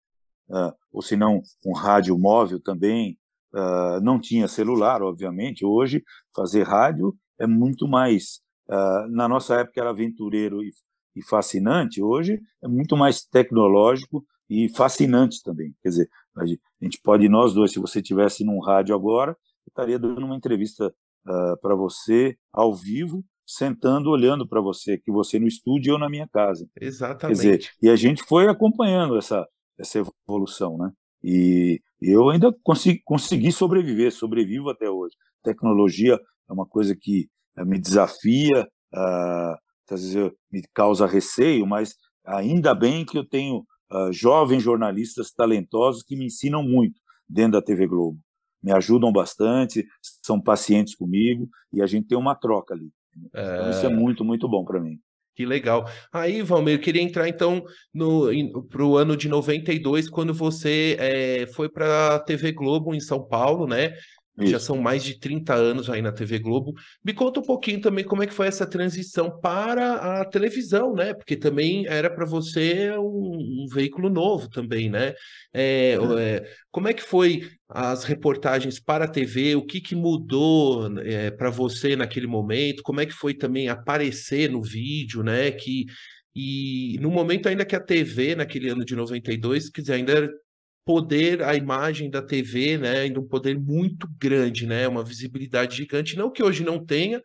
uh, ou se não, com rádio móvel também. Uh, não tinha celular, obviamente. Hoje, fazer rádio é muito mais. Uh, na nossa época era aventureiro e, e fascinante, hoje é muito mais tecnológico e fascinante também. Quer dizer, a gente pode, nós dois, se você tivesse num rádio agora, eu estaria dando uma entrevista uh, para você ao vivo sentando, olhando para você, que você no estúdio ou na minha casa. Exatamente. Quer dizer, e a gente foi acompanhando essa, essa evolução, né? E eu ainda consegui, consegui sobreviver, sobrevivo até hoje. Tecnologia é uma coisa que uh, me desafia, uh, às vezes me causa receio, mas ainda bem que eu tenho uh, jovens jornalistas talentosos que me ensinam muito dentro da TV Globo. Me ajudam bastante, são pacientes comigo e a gente tem uma troca ali. Então, isso é, é muito, muito bom para mim. Que legal. Aí, Valmir, eu queria entrar então para o ano de 92, quando você é, foi para a TV Globo em São Paulo, né? Isso. Já são mais de 30 anos aí na TV Globo. Me conta um pouquinho também como é que foi essa transição para a televisão, né? Porque também era para você um, um, veículo novo também, né? É, é. como é que foi as reportagens para a TV? O que, que mudou é, para você naquele momento? Como é que foi também aparecer no vídeo, né? Que, e no momento ainda que a TV, naquele ano de 92, quer dizer, ainda poder, a imagem da TV, né, ainda um poder muito grande, né, uma visibilidade gigante, não que hoje não tenha,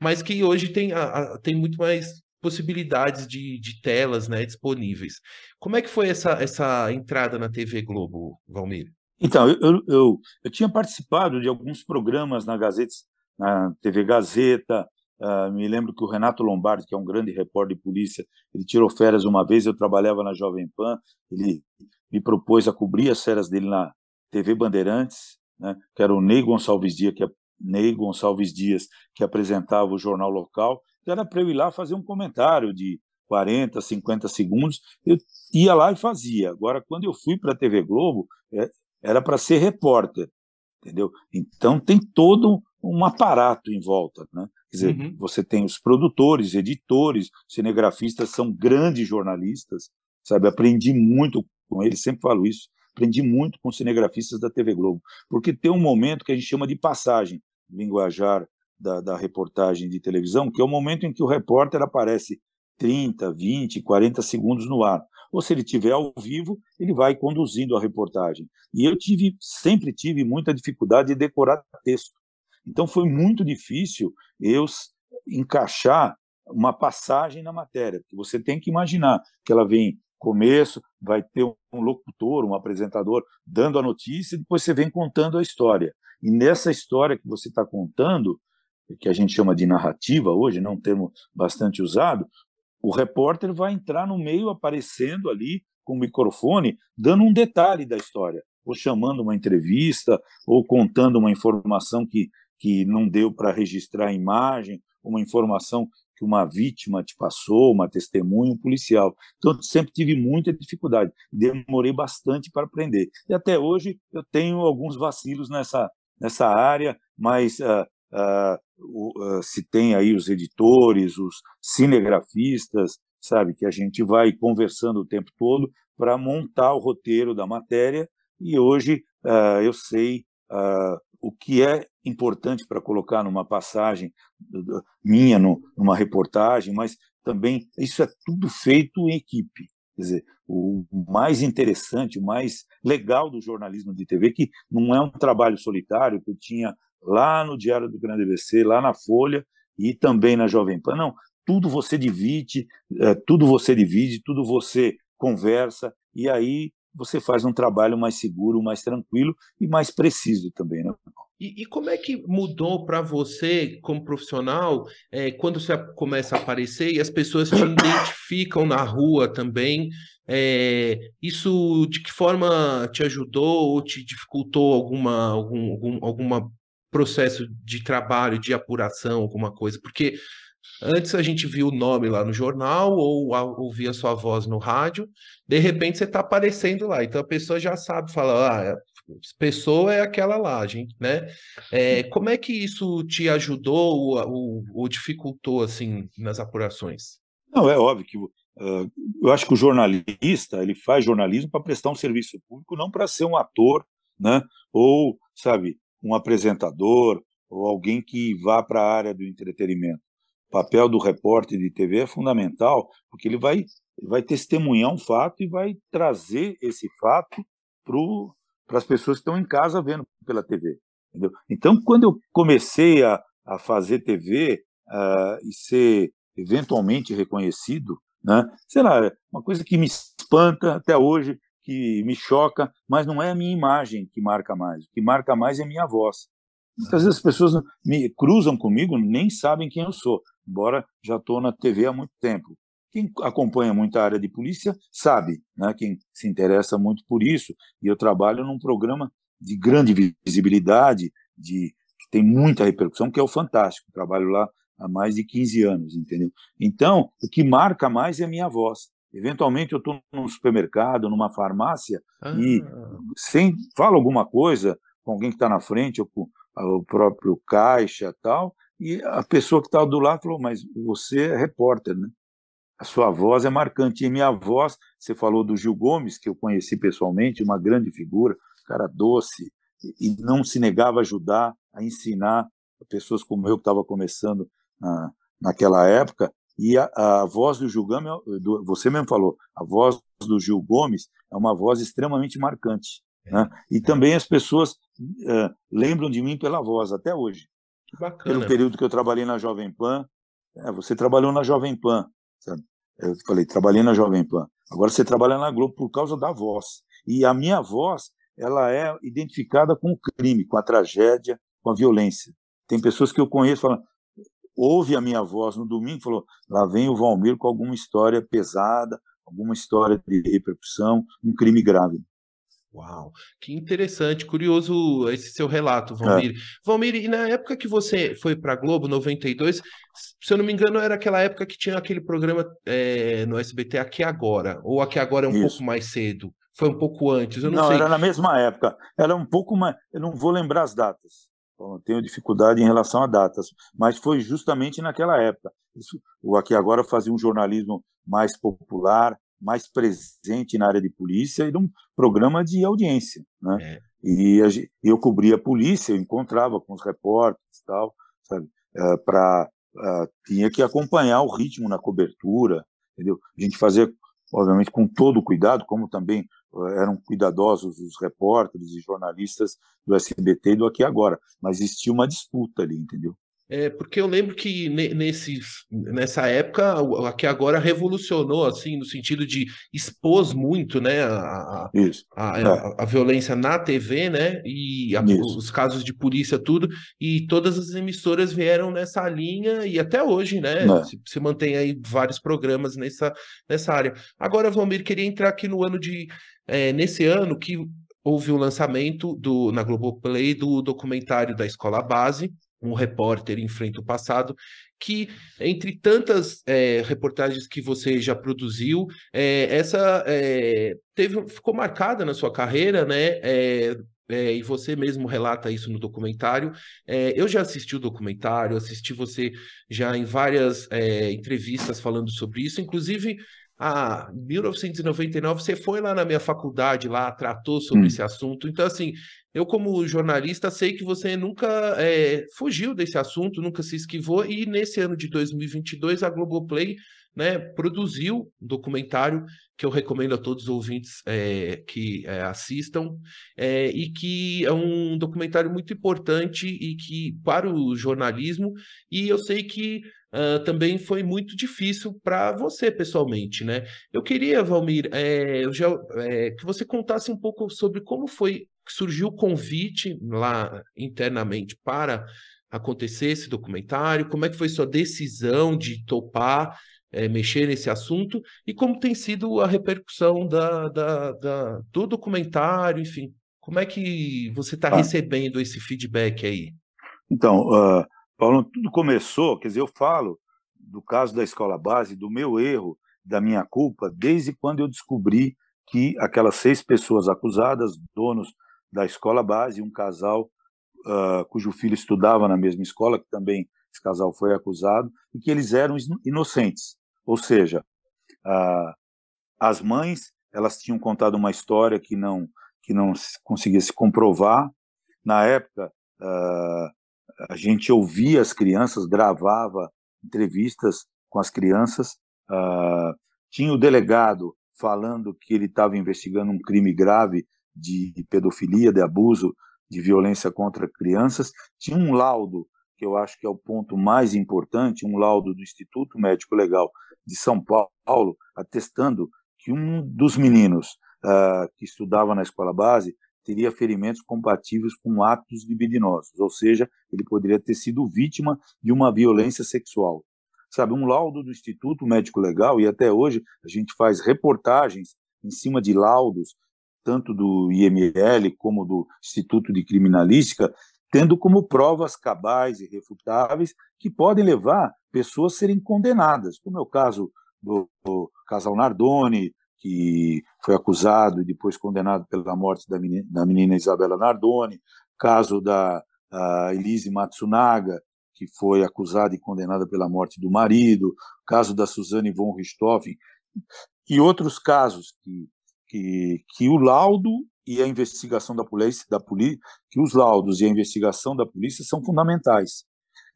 mas que hoje tem, a, a, tem muito mais possibilidades de, de telas, né, disponíveis. Como é que foi essa, essa entrada na TV Globo, Valmir? Então, eu, eu, eu tinha participado de alguns programas na Gazeta, na TV Gazeta, Uh, me lembro que o Renato Lombardi, que é um grande repórter de polícia, ele tirou férias uma vez, eu trabalhava na Jovem Pan, ele me propôs a cobrir as férias dele na TV Bandeirantes, né, que era o Ney Gonçalves Dias, que, é, Ney Gonçalves Dias, que apresentava o jornal local, era para eu ir lá fazer um comentário de 40, 50 segundos, eu ia lá e fazia. Agora, quando eu fui para a TV Globo, é, era para ser repórter, entendeu? Então tem todo um aparato em volta, né? Quer dizer, uhum. você tem os produtores, editores, cinegrafistas são grandes jornalistas, sabe? Aprendi muito com eles, sempre falo isso. aprendi muito com cinegrafistas da TV Globo, porque tem um momento que a gente chama de passagem, linguajar da, da reportagem de televisão, que é o momento em que o repórter aparece 30, 20, 40 segundos no ar. Ou se ele estiver ao vivo, ele vai conduzindo a reportagem. E eu tive, sempre tive muita dificuldade de decorar texto. Então foi muito difícil eu encaixar uma passagem na matéria, você tem que imaginar que ela vem começo, vai ter um locutor, um apresentador dando a notícia, e depois você vem contando a história. E nessa história que você está contando, que a gente chama de narrativa hoje, não né, um termo bastante usado, o repórter vai entrar no meio aparecendo ali com o microfone, dando um detalhe da história, ou chamando uma entrevista, ou contando uma informação que, que não deu para registrar a imagem, uma informação que uma vítima te passou, uma testemunha, um policial. Então, sempre tive muita dificuldade, demorei bastante para aprender. E até hoje eu tenho alguns vacilos nessa, nessa área, mas uh, uh, uh, se tem aí os editores, os cinegrafistas, sabe, que a gente vai conversando o tempo todo para montar o roteiro da matéria, e hoje eu sei o que é importante para colocar numa passagem minha, numa reportagem, mas também isso é tudo feito em equipe. Quer dizer, o mais interessante, o mais legal do jornalismo de TV, que não é um trabalho solitário que eu tinha lá no Diário do Grande ABC, lá na Folha e também na Jovem Pan. Não, tudo você divide, é, tudo você divide, tudo você conversa, e aí você faz um trabalho mais seguro, mais tranquilo e mais preciso também, né? E, e como é que mudou para você, como profissional, é, quando você começa a aparecer e as pessoas te identificam na rua também? É, isso de que forma te ajudou ou te dificultou alguma, algum, algum alguma processo de trabalho, de apuração, alguma coisa? Porque Antes a gente viu o nome lá no jornal ou ouvia sua voz no rádio, de repente você está aparecendo lá, então a pessoa já sabe, fala, ah, pessoa é aquela lá, gente, né? É, como é que isso te ajudou ou, ou, ou, dificultou assim nas apurações? Não, é óbvio que uh, eu acho que o jornalista ele faz jornalismo para prestar um serviço público, não para ser um ator, né? Ou sabe, um apresentador ou alguém que vá para a área do entretenimento. Papel do repórter de TV é fundamental, porque ele vai, vai testemunhar um fato e vai trazer esse fato para as pessoas que estão em casa vendo pela TV. Entendeu? Então, quando eu comecei a, a fazer TV uh, ah, e ser eventualmente reconhecido, né, sei lá, uma coisa que me espanta até hoje, que me choca, mas não é a minha imagem que marca mais. O que marca mais é a minha voz. Muitas vezes as pessoas me cruzam comigo, nem sabem quem eu sou, embora já estou na TV há muito tempo. Quem acompanha muito a área de polícia sabe, né, quem se interessa muito por isso, e eu trabalho num programa de grande visibilidade, de, que tem muita repercussão, que é o Fantástico. Trabalho lá há mais de 15 anos, entendeu? Então, o que marca mais é a minha voz. Eventualmente eu estou num supermercado, numa farmácia, ah. e sem falo alguma coisa com alguém que está na frente, ou com o próprio caixa tal, e a pessoa que estava do lado falou, mas você é repórter, né? A sua voz é marcante. E minha voz, você falou do Gil Gomes, que eu conheci pessoalmente, uma grande figura, cara doce, e não se negava a ajudar, a ensinar pessoas como eu, que estava começando na, naquela época. E a, a, voz do Gil Gomes, do, você mesmo falou, a voz do Gil Gomes é uma voz extremamente marcante. Né? E é. também as pessoas uh, lembram de mim pela voz, até hoje. Bacana. Pelo período que eu trabalhei na Jovem Pan. É, você trabalhou na Jovem Pan, sabe? Eu falei, trabalhei na Jovem Pan. Agora você trabalha na Globo por causa da voz. E a minha voz, ela é identificada com o crime, com a tragédia, com a violência. Tem pessoas que eu conheço falam, ouve a minha voz no domingo e falou, lá vem o Valmir com alguma história pesada, alguma história de repercussão, um crime grave. Uau, que interessante, curioso esse seu relato, Valmir. É. Valmir, e na época que você foi para a Globo, 92, se eu não me engano, era aquela época que tinha aquele programa é, no SBT Aqui Agora, ou Aqui Agora é um Isso. pouco mais cedo? Foi um pouco antes, eu não, não sei. era na mesma época, era um pouco mais, eu não vou lembrar as datas, eu tenho dificuldade em relação a datas, mas foi justamente naquela época. O Aqui Agora fazia um jornalismo mais popular, mais presente na área de polícia e de um programa de audiência, né? É. E eu cobria a polícia, eu encontrava com os repórteres e tal, sabe? Uh, para uh, tinha que acompanhar o ritmo na cobertura, entendeu? A gente fazia, obviamente, com todo o cuidado, como também uh, eram cuidadosos os repórteres e jornalistas do SBT e do Aqui Agora, mas existia uma disputa ali, entendeu? É, porque eu lembro que nesse, nessa época, aqui agora revolucionou, assim, no sentido de expôs muito, né, a, a, a, é. a violência na TV, né, e os casos de polícia, tudo, e todas as emissoras vieram nessa linha, e até hoje, né, é. se, se, mantém aí vários programas nessa, nessa área. Agora, Valmir, queria entrar aqui no ano de, é, nesse ano que houve o lançamento do, na Globoplay do documentário da Escola Base, um repórter enfrenta o passado, que entre tantas é, reportagens que você já produziu, é, essa é, teve, ficou marcada na sua carreira, né? E você mesmo relata isso no documentário. Eu já assisti o documentário, assisti você já em várias entrevistas falando sobre isso, inclusive ah, 1999, você foi lá na minha faculdade, lá, tratou sobre hum. esse assunto. Então, assim, eu, como jornalista, sei que você nunca é, fugiu desse assunto, nunca se esquivou, e nesse ano de 2022, a Globoplay né, produziu um documentário que eu recomendo a todos os ouvintes é, que é, assistam, e que é um documentário muito importante e que para o jornalismo, e eu sei que uh, também foi muito difícil para você pessoalmente, né? Eu queria, Valmir, é, eu já, é, que você contasse um pouco sobre como foi que surgiu o convite lá internamente para acontecer esse documentário, como é que foi sua decisão de topar é, mexer nesse assunto e como tem sido a repercussão da, da, da do documentário, enfim, como é que você está ah. recebendo esse feedback aí? Então, uh, Paulo, tudo começou, quer dizer, eu falo do caso da escola base, do meu erro, da minha culpa, desde quando eu descobri que aquelas seis pessoas acusadas, donos da escola base, um casal uh, cujo filho estudava na mesma escola, que também esse casal foi acusado, e que eles eram inocentes. Ou seja, uh, as mães elas tinham contado uma história que não que não conseguia se comprovar. Na época, uh, a gente ouvia as crianças, gravava entrevistas com as crianças. Uh, tinha o delegado falando que ele estava investigando um crime grave de, de, pedofilia, de abuso, de violência contra crianças. Tinha um laudo, que eu acho que é o ponto mais importante, um laudo do Instituto Médico Legal de São Paulo, atestando que um dos meninos uh, que estudava na escola base teria ferimentos compatíveis com atos libidinosos, ou seja, ele poderia ter sido vítima de uma violência sexual. Sabe, um laudo do Instituto Médico Legal, e até hoje a gente faz reportagens em cima de laudos, tanto do IML como do Instituto de Criminalística, tendo como provas cabais e refutáveis que podem levar pessoas a serem condenadas, como é o caso do, do casal Nardoni, que foi acusado e depois condenado pela morte da menina, da menina Isabela Nardoni, caso da Elise Matsunaga, que foi acusada e condenada pela morte do marido, caso da Suzane von Richthofen, e outros casos que, que, que o laudo e a investigação da polícia, da polícia, que os laudos e a investigação da polícia são fundamentais.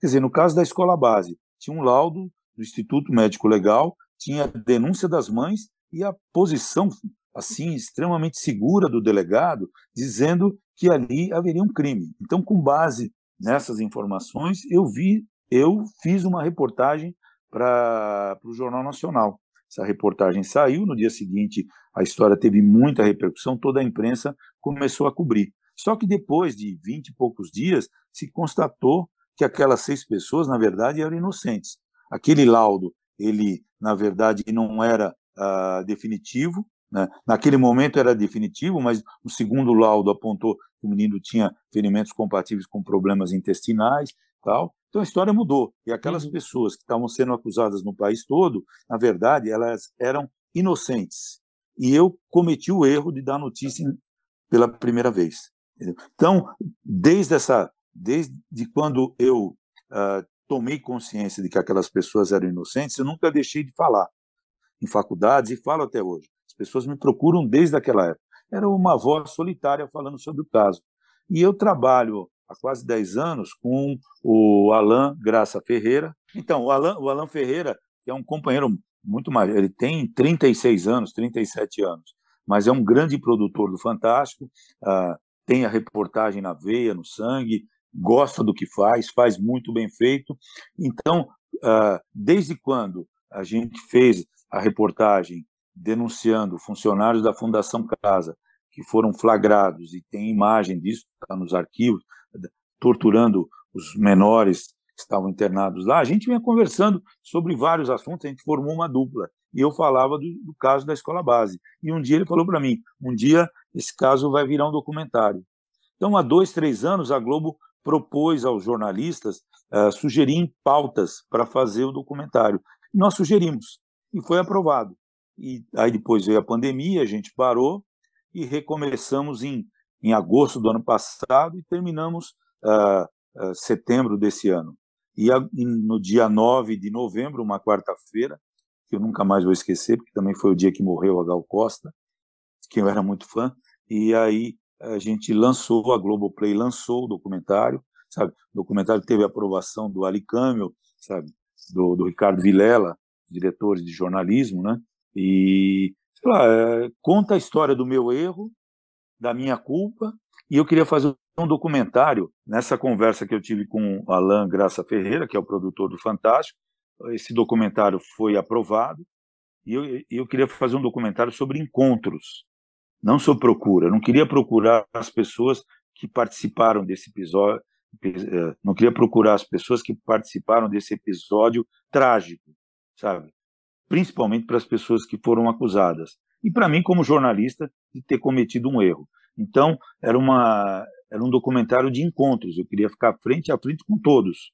Quer dizer, no caso da escola base, tinha um laudo do Instituto Médico Legal, tinha denúncia das mães e a posição assim extremamente segura do delegado, dizendo que ali haveria um crime. Então, com base nessas informações, eu vi, eu fiz uma reportagem para o Jornal Nacional. Essa reportagem saiu, no dia seguinte a história teve muita repercussão, toda a imprensa começou a cobrir. Só que depois de vinte e poucos dias, se constatou que aquelas seis pessoas, na verdade, eram inocentes. Aquele laudo, ele, na verdade, não era uh, definitivo. Né? Naquele momento era definitivo, mas o segundo laudo apontou que o menino tinha ferimentos compatíveis com problemas intestinais, tal. Então a história mudou e aquelas uhum. pessoas que estavam sendo acusadas no país todo, na verdade, elas eram inocentes. E eu cometi o erro de dar notícia pela primeira vez. Entendeu? Então, desde essa, desde quando eu uh, tomei consciência de que aquelas pessoas eram inocentes, eu nunca deixei de falar. Em faculdades e falo até hoje. As pessoas me procuram desde aquela época. Era uma voz solitária falando sobre o caso. E eu trabalho há quase 10 anos com o Alain Graça Ferreira. Então, o Alain, o Alain Ferreira é um companheiro muito mais, ele tem 36 anos, 37 anos, mas é um grande produtor do Fantástico, uh, tem a reportagem na veia, no sangue, gosta do que faz, faz muito bem feito. Então, uh, desde quando a gente fez a reportagem denunciando funcionários da Fundação Casa que foram flagrados e tem imagem disso, está nos arquivos, torturando os menores que estavam internados lá, a gente vinha conversando sobre vários assuntos, a gente formou uma dupla. E eu falava do, do caso da escola base. E um dia ele falou para mim: um dia esse caso vai virar um documentário. Então, há dois, três anos, a Globo propôs aos jornalistas uh, sugerir pautas para fazer o documentário. E nós sugerimos, e foi aprovado. E aí depois veio a pandemia, a gente parou e recomeçamos em, em agosto do ano passado e terminamos uh, uh, setembro desse ano. E, a, no dia 9 de novembro, uma quarta-feira, que eu nunca mais vou esquecer, porque também foi o dia que morreu a Gal Costa, que eu era muito fã, e aí a gente lançou, a Globoplay lançou o documentário, sabe? O documentário teve aprovação do Ali Camel, sabe? Do, do Ricardo Vilela, diretor de jornalismo, né? E, sei lá, é, conta a história do meu erro, da minha culpa, e eu queria fazer um documentário nessa conversa que eu tive com o Alain Graça Ferreira, que é o produtor do Fantástico. Esse documentário foi aprovado, e eu, eu queria fazer um documentário sobre encontros, não sobre procura. Eu não queria procurar as pessoas que participaram desse episódio, eh, não queria procurar as pessoas que participaram desse episódio trágico, sabe? Principalmente para as pessoas que foram acusadas. E para mim, como jornalista, de ter cometido um erro. Então, era, uma, era um documentário de encontros. Eu queria ficar frente a frente com todos,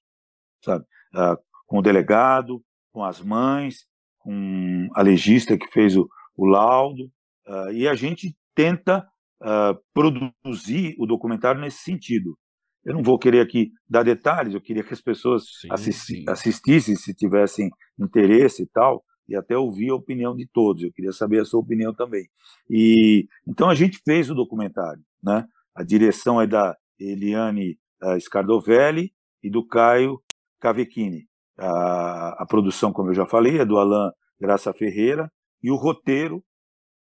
sabe? Ah, com o delegado, com as mães, com a legista que fez o, o laudo. Ah, e a gente tenta uh, produzir o documentário nesse sentido. Eu não vou querer aqui dar detalhes, eu queria que as pessoas sim, assisti sim. assistissem se tivessem interesse e tal, e até ouvir a opinião de todos. Eu queria saber a sua opinião também. E então a gente fez o documentário, né? A direção é da Eliane uh, Scardovelli e do Caio Cavecchini. A, a produção, como eu já falei, é do Alain Graça Ferreira e o roteiro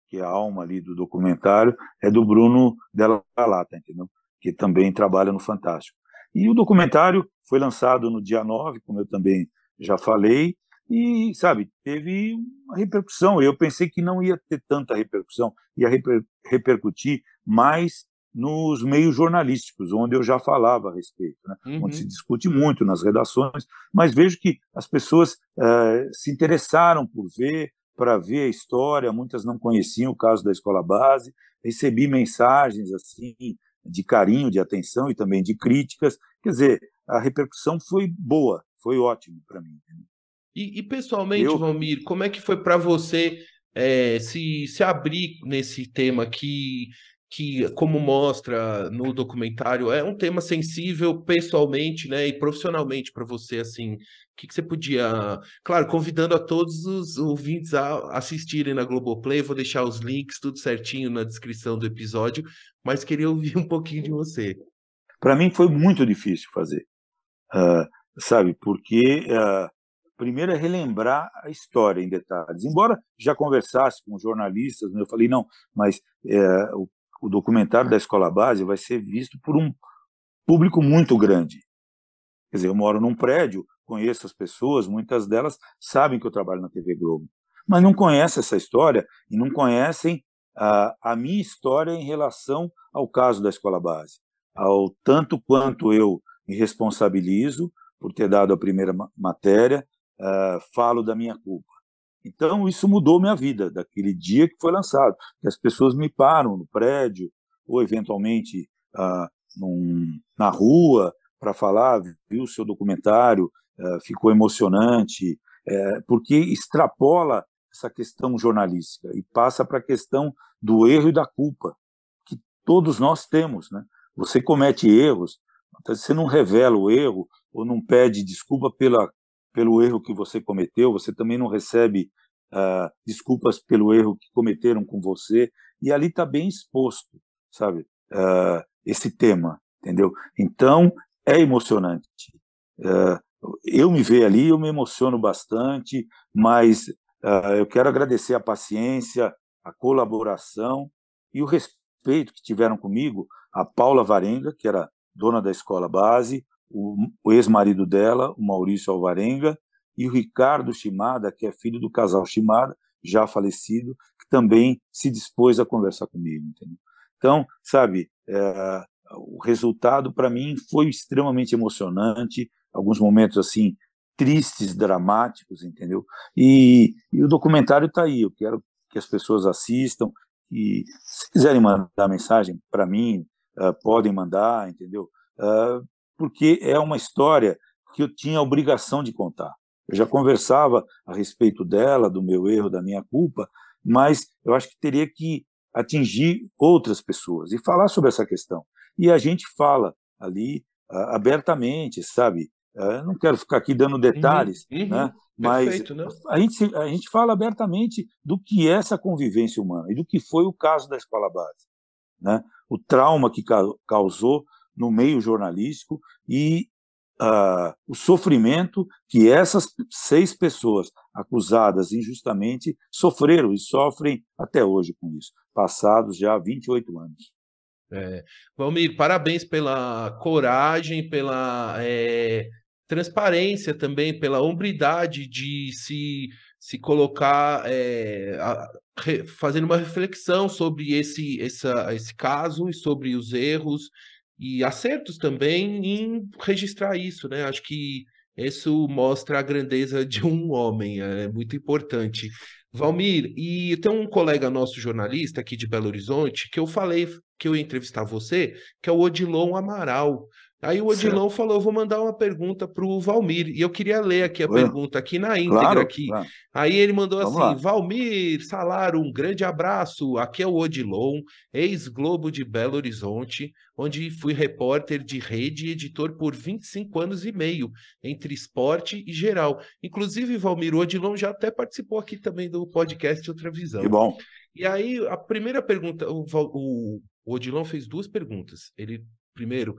que é a alma ali do documentário, é do Bruno Della Lata, entendeu? Que também trabalha no Fantástico. E o documentário foi lançado no dia 9, como eu também já falei, e, sabe, teve uma repercussão. Eu pensei que não ia ter tanta repercussão, ia reper repercutir mais nos meios jornalísticos, onde eu já falava a respeito, né? uhum. onde se discute muito nas redações, mas vejo que as pessoas uh, se interessaram por ver, para ver a história, muitas não conheciam o caso da escola base, recebi mensagens assim de carinho, de atenção e também de críticas, quer dizer, a repercussão foi boa, foi ótimo para mim. E, e pessoalmente, Eu... Valmir, como é que foi para você é, se, se abrir nesse tema que que, como mostra no documentário, é um tema sensível pessoalmente, né, e profissionalmente para você, assim, o que, que, você podia, claro, convidando a todos os ouvintes a assistirem na Globoplay, vou deixar os links tudo certinho na descrição do episódio, mas queria ouvir um pouquinho de você. Para mim foi muito difícil fazer, uh, sabe, porque uh, primeiro é relembrar a história em detalhes. Embora já conversasse com jornalistas, né, eu falei, não, mas é, o o documentário da escola base vai ser visto por um público muito grande. Quer dizer, eu moro num prédio, conheço as pessoas, muitas delas sabem que eu trabalho na TV Globo, mas não conhecem essa história e não conhecem a, a minha história em relação ao caso da escola base, ao tanto quanto eu me responsabilizo por ter dado a primeira matéria, uh, falo da minha culpa. Então, isso mudou minha vida, daquele dia que foi lançado. Que as pessoas me param no prédio, ou eventualmente ah, num, na rua, para falar, viu o seu documentário, ah, ficou emocionante, é, porque extrapola essa questão jornalística e passa para a questão do erro e da culpa, que todos nós temos. Né? Você comete erros, você não revela o erro ou não pede desculpa pela pelo erro que você cometeu, você também não recebe uh, desculpas pelo erro que cometeram com você, e ali está bem exposto, sabe, uh, esse tema, entendeu? Então, é emocionante. Uh, eu me vejo ali, eu me emociono bastante, mas eu quero agradecer a paciência, a colaboração e o respeito que tiveram comigo, a Paula Varenga, que era dona da escola base, o, o ex-marido dela, o Maurício Alvarenga, e o Ricardo Shimada, que é filho do casal Shimada, já falecido, que também se dispôs a conversar comigo. Entendeu? Então, sabe, é, o resultado para mim foi extremamente emocionante, alguns momentos assim tristes, dramáticos, entendeu? E, e o documentário está aí. Eu quero que as pessoas assistam e se quiserem mandar mensagem para mim, uh, podem mandar, entendeu? Uh, porque é uma história que eu tinha a obrigação de contar. Eu já conversava a respeito dela, do meu erro, da minha culpa, mas eu acho que teria que atingir outras pessoas e falar sobre essa questão. E a gente fala ali uh, abertamente, sabe? Uh, não quero ficar aqui dando detalhes, uhum, uhum, né? mas perfeito, né? A, gente, a gente fala abertamente do que é essa convivência humana e do que foi o caso da escola base. Né? O trauma que causou no meio jornalístico e uh, o sofrimento que essas seis pessoas acusadas injustamente sofreram e sofrem até hoje com isso, passados já 28 anos. É. Valmir, parabéns pela coragem, pela é, transparência também, pela hombridade de se, se colocar, é, a, re, fazendo uma reflexão sobre esse, essa, esse caso e sobre os erros e acertos também em registrar isso, né? Acho que isso mostra a grandeza de um homem, é muito importante. Valmir, e tem um colega nosso jornalista aqui de Belo Horizonte que eu falei que eu ia entrevistar você, que é o Odilon Amaral. Aí o Odilon certo. falou: vou mandar uma pergunta para o Valmir. E eu queria ler aqui a pergunta aqui na íntegra claro, aqui. Claro. Aí ele mandou Vamos assim: lá. Valmir, Salaro, um grande abraço. Aqui é o Odilon, ex-Globo de Belo Horizonte, onde fui repórter de rede e editor por 25 anos e meio, entre esporte e geral. Inclusive, Valmir, o Odilon já até participou aqui também do podcast Outra Visão. Que bom. E aí, a primeira pergunta, o, o, o Odilon fez duas perguntas. Ele, primeiro,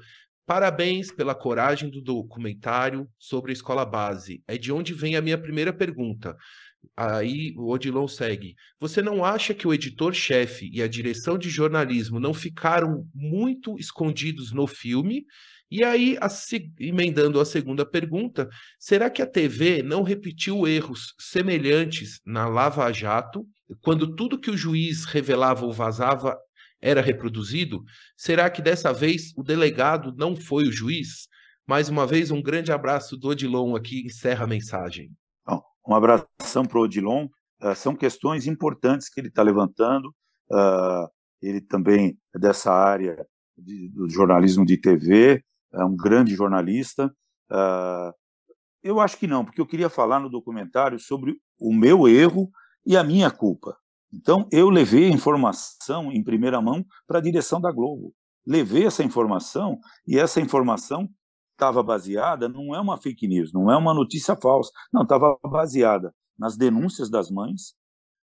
Parabéns pela coragem do documentário sobre a escola base. É de onde vem a minha primeira pergunta. Aí o Odilon segue. Você não acha que o editor-chefe e a direção de jornalismo não ficaram muito escondidos no filme? E aí, a, emendando a segunda pergunta, será que a TV não repetiu erros semelhantes na Lava Jato, quando tudo que o juiz revelava ou vazava era reproduzido? Será que dessa vez o delegado não foi o juiz? Mais uma vez, um grande abraço do Odilon aqui, encerra a mensagem. Um abração para o Odilon. Uh, são questões importantes que ele está levantando. Uh, ele também é dessa área de, do jornalismo de TV, é um grande jornalista. Uh, eu acho que não, porque eu queria falar no documentário sobre o meu erro e a minha culpa. Então, eu levei a informação em primeira mão para a direção da Globo. Levei essa informação e essa informação estava baseada, não é uma fake news, não é uma notícia falsa, não, estava baseada nas denúncias das mães,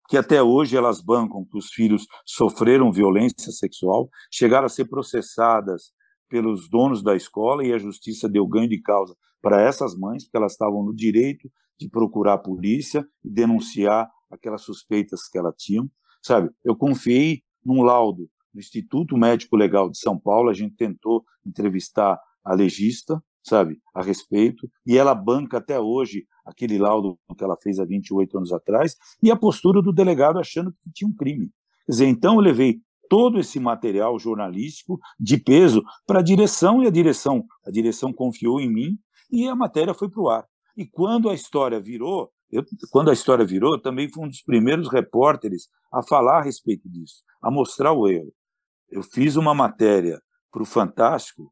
que até hoje elas bancam que os filhos sofreram violência sexual, chegaram a ser processadas pelos donos da escola e a justiça deu ganho de causa para essas mães, porque elas estavam no direito de procurar a polícia e denunciar aquelas suspeitas que ela tinha, sabe? Eu confiei num laudo do Instituto Médico Legal de São Paulo, a gente tentou entrevistar a legista, sabe, a respeito, e ela banca até hoje aquele laudo que ela fez há 28 anos atrás, e a postura do delegado achando que tinha um crime. Quer dizer, então eu levei todo esse material jornalístico de peso para a direção, e a direção, a direção confiou em mim, e a matéria foi para o ar. E quando a história virou, eu, quando a história virou, também fui um dos primeiros repórteres a falar a respeito disso, a mostrar o erro. Eu fiz uma matéria para o Fantástico,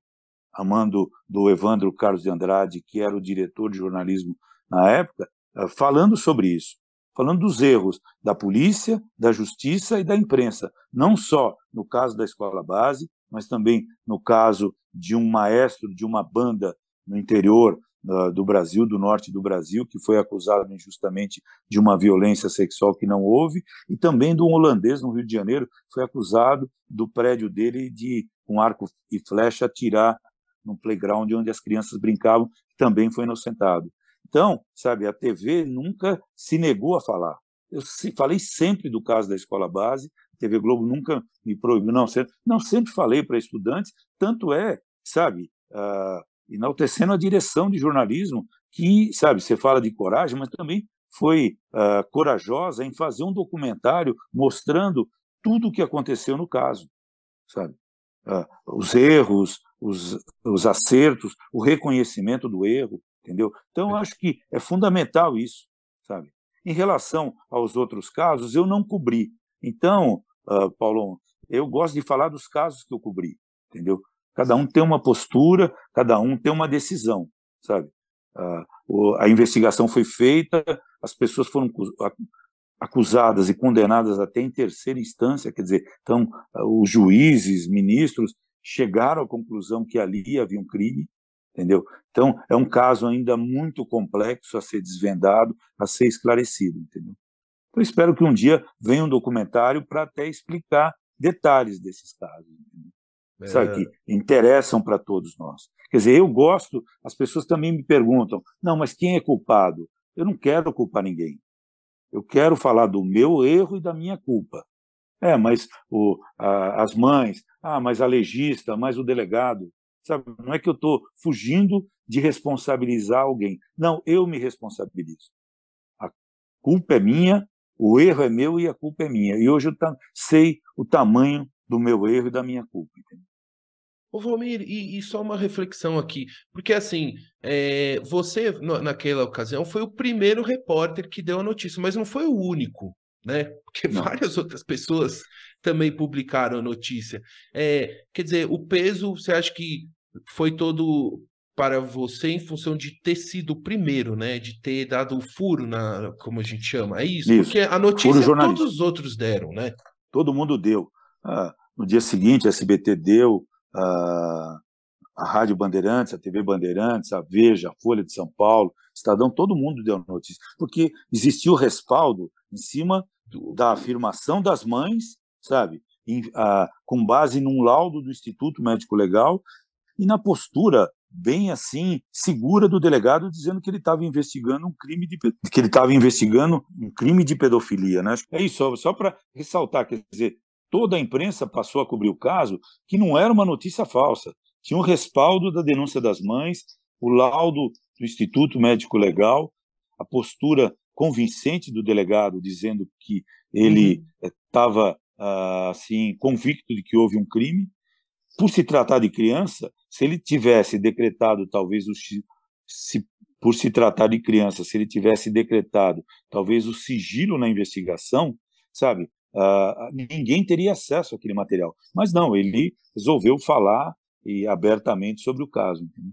a mando do Evandro Carlos de Andrade, que era o diretor de jornalismo na época, eh, falando sobre isso, falando dos erros da polícia, da justiça e da imprensa, não só no caso da escola base, mas também no caso de um maestro de uma banda no interior do Brasil, do norte do Brasil, que foi acusado injustamente de uma violência sexual que não houve, e também de um holandês no Rio de Janeiro, foi acusado do prédio dele de, com arco e flecha, atirar no playground onde as crianças brincavam, também foi inocentado. Então, sabe, a TV nunca se negou a falar. Eu falei sempre do caso da escola base, a TV Globo nunca me proibiu, não, sempre, não, sempre falei para estudantes, tanto é, sabe, uh, enaltecendo a direção de jornalismo, que, sabe, você fala de coragem, mas também foi uh, corajosa em fazer um documentário mostrando tudo o que aconteceu no caso, sabe? Uh, os erros, os, os acertos, o reconhecimento do erro, entendeu? Então, acho que é fundamental isso, sabe? Em relação aos outros casos, eu não cobri. Então, uh, Paulo, eu gosto de falar dos casos que eu cobri, entendeu? Cada um tem uma postura, cada um tem uma decisão, sabe? Uh, a investigação foi feita, as pessoas foram acusadas e condenadas até em terceira instância, quer dizer, então uh, os juízes, ministros chegaram à conclusão que ali havia um crime, entendeu? Então, é um caso ainda muito complexo a ser desvendado, a ser esclarecido, entendeu? Então, espero que um dia venha um documentário para até explicar detalhes desses casos, é. sabe, que interessam para todos nós. Quer dizer, eu gosto, as pessoas também me perguntam, não, mas quem é culpado? Eu não quero culpar ninguém. Eu quero falar do meu erro e da minha culpa. É, mas o, a, as mães, ah, mas a legista, mas o delegado. Sabe? Não é que eu estou fugindo de responsabilizar alguém. Não, eu me responsabilizo. A culpa é minha, o erro é meu e a culpa é minha. E hoje eu sei o tamanho do meu erro e da minha culpa. Entendeu? Ô, Valmir, e, e, só uma reflexão aqui, porque assim, é, você no, naquela ocasião foi o primeiro repórter que deu a notícia, mas não foi o único, né? Porque não. várias outras pessoas também publicaram a notícia. É, quer dizer, o peso, você acha que foi todo para você em função de ter sido o primeiro, né? De ter dado o furo, na, como a gente chama. É isso? isso. Porque a notícia todos os outros deram, né? Todo mundo deu. Ah, no dia seguinte, a SBT deu, ah, a Rádio Bandeirantes, a TV Bandeirantes, a Veja, a Folha de São Paulo, Estadão, todo mundo deu notícia. Porque existiu respaldo em cima da afirmação das mães sabe? Em, com base num laudo do Instituto Médico Legal e na postura bem assim segura do delegado dizendo que ele estava investigando um crime de que ele estava investigando um crime de pedofilia, né? É isso, só para ressaltar, quer dizer, toda a imprensa passou a cobrir o caso, que não era uma notícia falsa, tinha um respaldo da denúncia das mães, o laudo do Instituto Médico Legal, a postura convincente do delegado dizendo que ele estava uhum assim convicto de que houve um crime. Por se tratar de criança, se ele tivesse decretado talvez o se, por se tratar de criança, se ele tivesse decretado talvez o sigilo na investigação, sabe? Uh, ninguém teria acesso àquele material. Mas não, ele resolveu falar e abertamente sobre o caso. Entendeu?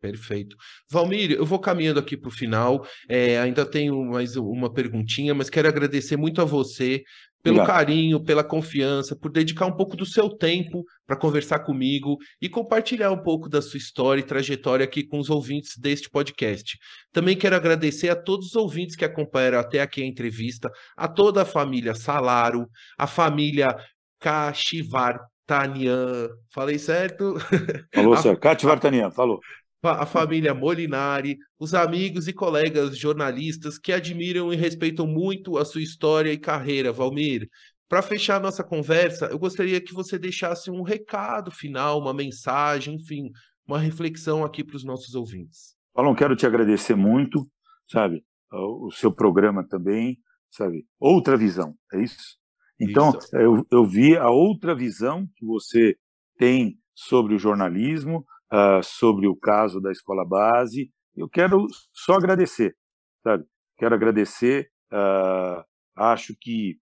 Perfeito. Valmir, eu vou caminhando aqui para o final. É, ainda tenho mais uma perguntinha, mas quero agradecer muito a você pelo carinho, pela confiança, por dedicar um pouco do seu tempo para conversar comigo e compartilhar um pouco da sua história e trajetória aqui com os ouvintes deste podcast. Também quero agradecer a todos os ouvintes que acompanharam até aqui a entrevista, a toda a família Salaro, a família Cachivartanian. Falei certo? Falou certo. Cachivartanian, falou a família Molinari, os amigos e colegas jornalistas que admiram e respeitam muito a sua história e carreira, Valmir. Para fechar a nossa conversa, eu gostaria que você deixasse um recado final, uma mensagem, enfim, uma reflexão aqui para os nossos ouvintes. Paulo, quero te agradecer muito, sabe, o seu programa também, sabe, outra visão, é isso? Então, isso. Eu, eu vi a outra visão que você tem sobre o jornalismo, uh, sobre o caso da escola base. Eu quero só agradecer, sabe? Quero agradecer. Uh, acho que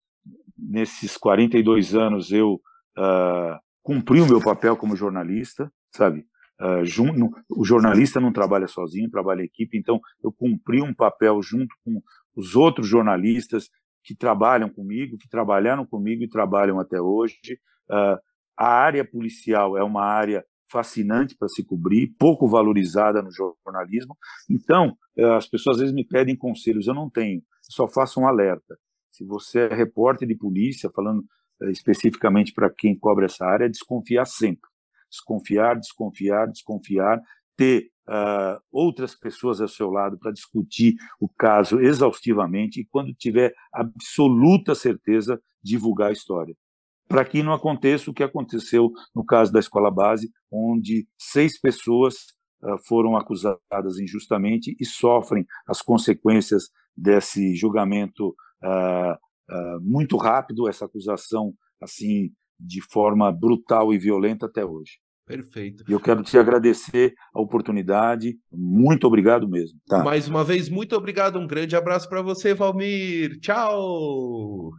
nesses 42 anos eu uh, cumpri o meu papel como jornalista, sabe? Uh, o jornalista não trabalha sozinho, trabalha em equipe, então eu cumpri um papel junto com os outros jornalistas que trabalham comigo, que trabalharam comigo e trabalham até hoje. Uh, a área policial é uma área fascinante para se cobrir, pouco valorizada no jornalismo. Então, eh, as pessoas às vezes me pedem conselhos, eu não tenho, só faço um alerta. Se você é repórter de polícia, falando eh, especificamente para quem cobre essa área, desconfiar sempre. Desconfiar, desconfiar, desconfiar, ter uh, outras pessoas ao seu lado para discutir o caso exaustivamente e, quando tiver absoluta certeza, divulgar a história para que não aconteça o que aconteceu no caso da escola base, onde seis pessoas uh, foram acusadas injustamente e sofrem as consequências desse julgamento uh, uh, muito rápido, essa acusação assim de forma brutal e violenta até hoje. Perfeito. E eu quero te agradecer a oportunidade. Muito obrigado mesmo. Tá? Mais uma vez, muito obrigado. Um grande abraço para você, Valmir. Tchau.